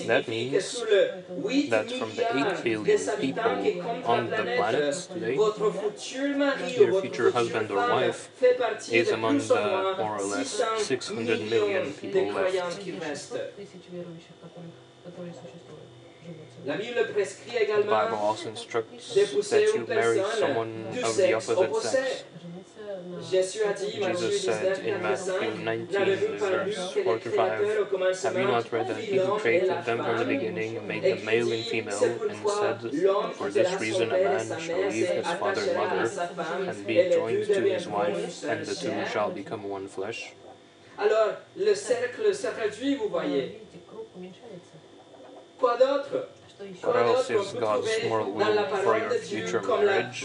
Speaker 1: That means that from the 8 billion people on the planet today, your future husband or wife is among the more or less 600 million people left. The Bible also instructs that you marry someone of the opposite sex. Jesus said in Matthew 19, verse 45, Have you not read that he who created them from the beginning made them male and female, and said, For this reason a man shall leave his father and mother, and be joined to his wife, and the two shall become one flesh?
Speaker 2: Alors, le cercle se réduit, vous voyez. Quoi d'autre
Speaker 1: what else is God's moral will for your future marriage?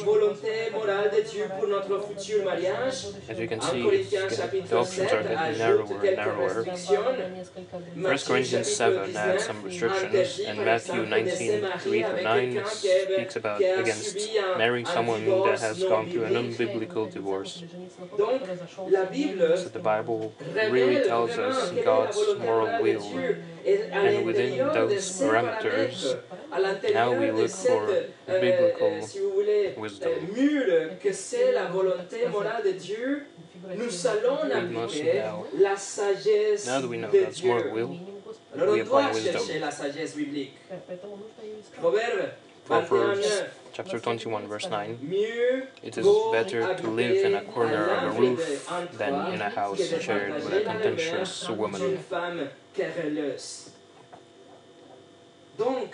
Speaker 1: As you can see, the options are getting narrower and narrower. 1 Corinthians 7 adds some restrictions, and Matthew 19 3 to 9 speaks about against marrying someone that has gone through an unbiblical divorce. So the Bible really tells us God's moral will, and within those parameters, now we look for biblical wisdom. Nous allons appliquer la now that we know God's moral will, we apply wisdom. Proverbs chapter 21 verse 9 It is better to live in a corner of a roof than in a house shared with a contentious woman. Donc,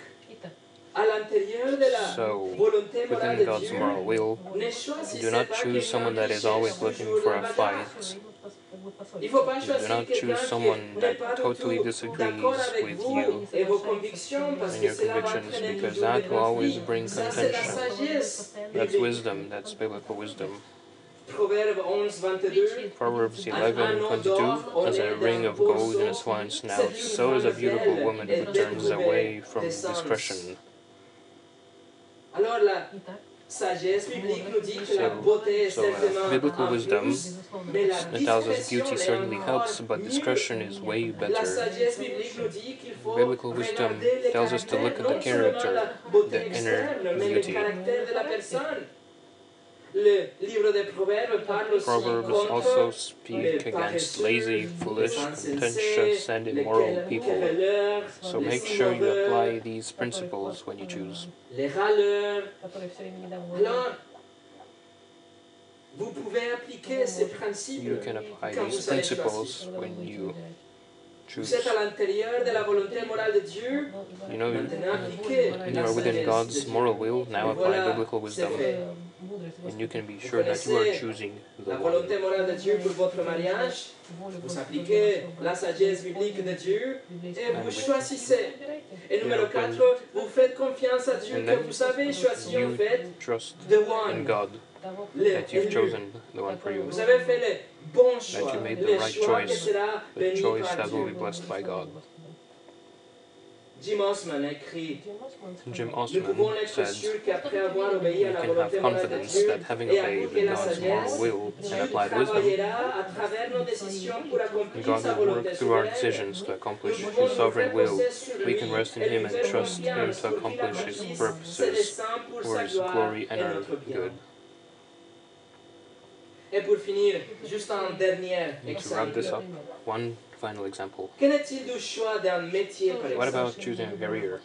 Speaker 1: so, within God's moral will, do not choose someone that is always looking for a fight. Do not choose someone that totally disagrees with you and your convictions because that will always bring contention. That's wisdom, that's biblical wisdom. Proverbs 11:22 As a ring of gold in a swine's snout, so is a beautiful woman who turns away from discretion.
Speaker 2: Alors la sagesse biblique nous dit que la beauté est uh, certainement
Speaker 1: biblical wisdom it tells us beauty certainly helps, but discretion is way better. Biblical wisdom tells us to look at the character, the inner beauty. Proverbs also speak against lazy, foolish, contentious, and immoral people. So make sure you apply these principles when you choose. You can apply these principles when you choose. You know, you are within God's moral will, now apply biblical wisdom and you can be sure that you are choosing the one.
Speaker 2: Vous appliquez la sagesse biblique de Dieu et vous choisissez. Et numéro 4, vous faites confiance à Dieu que vous avez choisi en fait
Speaker 1: the one. God that you've chosen the one for you.
Speaker 2: Vous avez fait le bon choix.
Speaker 1: That you made the right choice, the choice that will be blessed by God.
Speaker 2: Jim Osman écrit
Speaker 1: Jim Osman said, You can have confidence that having obeyed God's moral will and applied wisdom, God will work through our decisions to accomplish His sovereign will. We can rest in Him and trust Him to accomplish His purposes for His glory and our good.
Speaker 2: Et pour finir, juste un dernier
Speaker 1: exemple. To wrap this up, one final example.
Speaker 2: Qu'en du choix d'un métier, par
Speaker 1: What about choosing a career?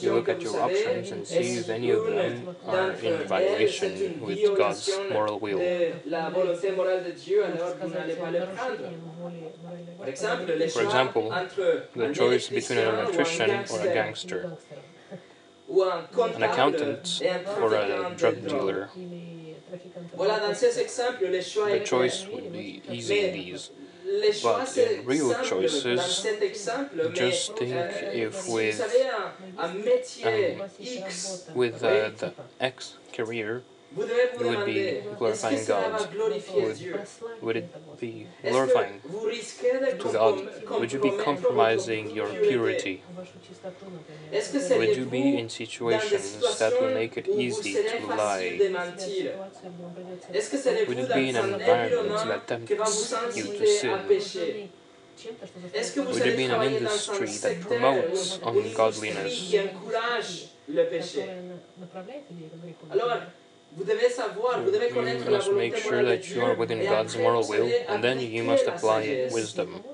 Speaker 1: You look at your options and see if any of them are in violation with God's moral will. For example, the choice between an electrician or a gangster, an accountant or a drug dealer. The choice would be easy in these. But in real choices, just think if with, um, with uh, the X career, you would be glorifying God. Would, would it be glorifying to God? Would you be compromising your purity? Would you be in situations that will make it easy to lie? Would it be in an environment that tempts you to sin? Would it be in an industry that promotes ungodliness? You must make sure that you are within God's moral will, and then you must apply wisdom.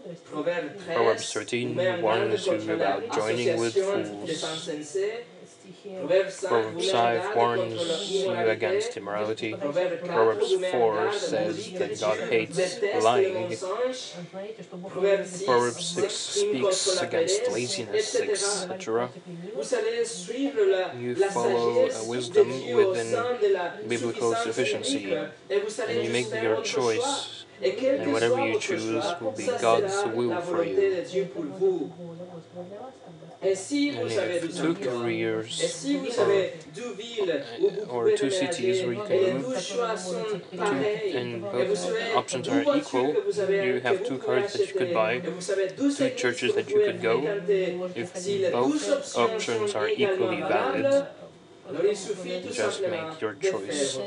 Speaker 1: Proverbs 13 warns you about joining with fools. Proverbs 5 warns you against immorality. Proverbs 4 says that God hates lying. Proverbs 6 speaks against laziness, etc. You follow wisdom within biblical sufficiency, and you make your choice and whatever you choose will be God's will for you. Two careers or, uh, or two cities where you can move to, and both options are equal, you have two cars that you could buy, two churches that you could go. If both options are equally valid, just make your choice.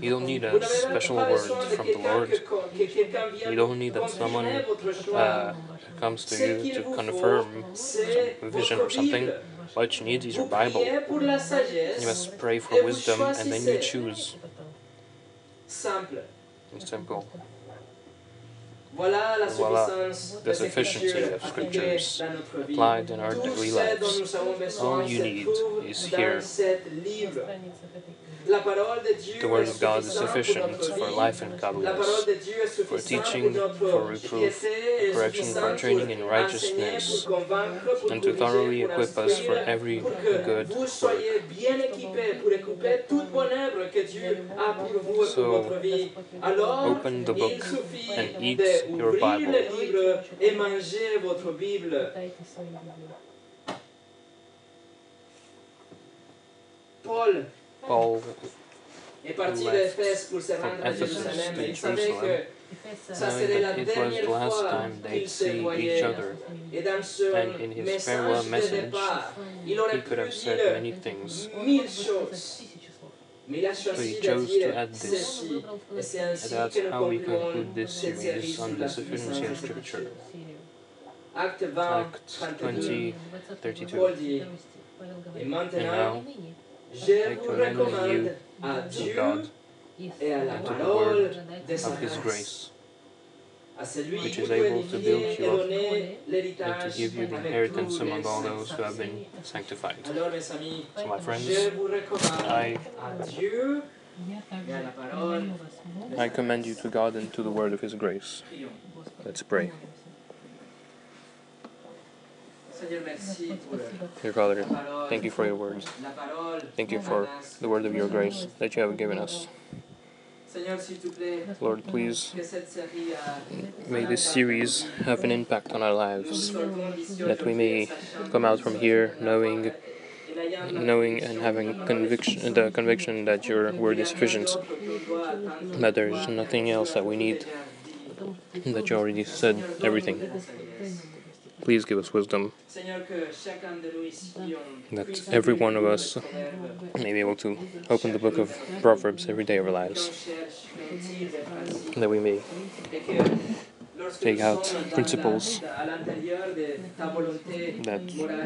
Speaker 1: You don't need a special word from the Lord. You don't need that someone uh, comes to you to confirm some vision or something. What you need is your Bible. You must pray for wisdom and then you choose. It's simple. Voila the sufficiency of scriptures applied in our daily lives. All you need is here. The Word of God is sufficient for life and godliness, for teaching, for reproof, correction, for training in righteousness, and to thoroughly equip us for every good work. So, open the book and eat your Bible. Paul Paul est parti d'Éphèse pour se rendre à Jérusalem et il savait que ça serait la dernière fois qu'ils se voyaient. Et dans son message de départ, il aurait pu dire mille choses. Mais il a choisi de dire ceci. Et c'est ainsi que nous concluons cette série sur la sufficiency of Scripture. Acte 20, 32. Paul dit, et maintenant, je vous recommande à Dieu et à la parole de sa grâce, which is able to build you up and to give you the inheritance among all those who have been sanctified. So, my friends, I, I commend you to God and to the word of His grace. Let's pray. Dear Father, thank you for your words. Thank you for the word of your grace that you have given us. Lord, please may this series have an impact on our lives, that we may come out from here knowing knowing and having conviction the conviction that your word is sufficient, that there is nothing else that we need, that you already said everything. Please give us wisdom that every one of us may be able to open the book of Proverbs every day of our lives, that we may take out principles that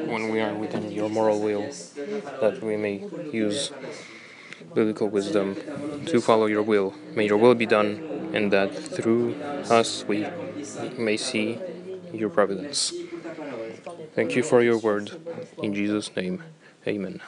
Speaker 1: when we are within your moral will, that we may use biblical wisdom to follow your will. May your will be done, and that through us we
Speaker 2: may see your providence. Thank you for your word. In Jesus' name, amen.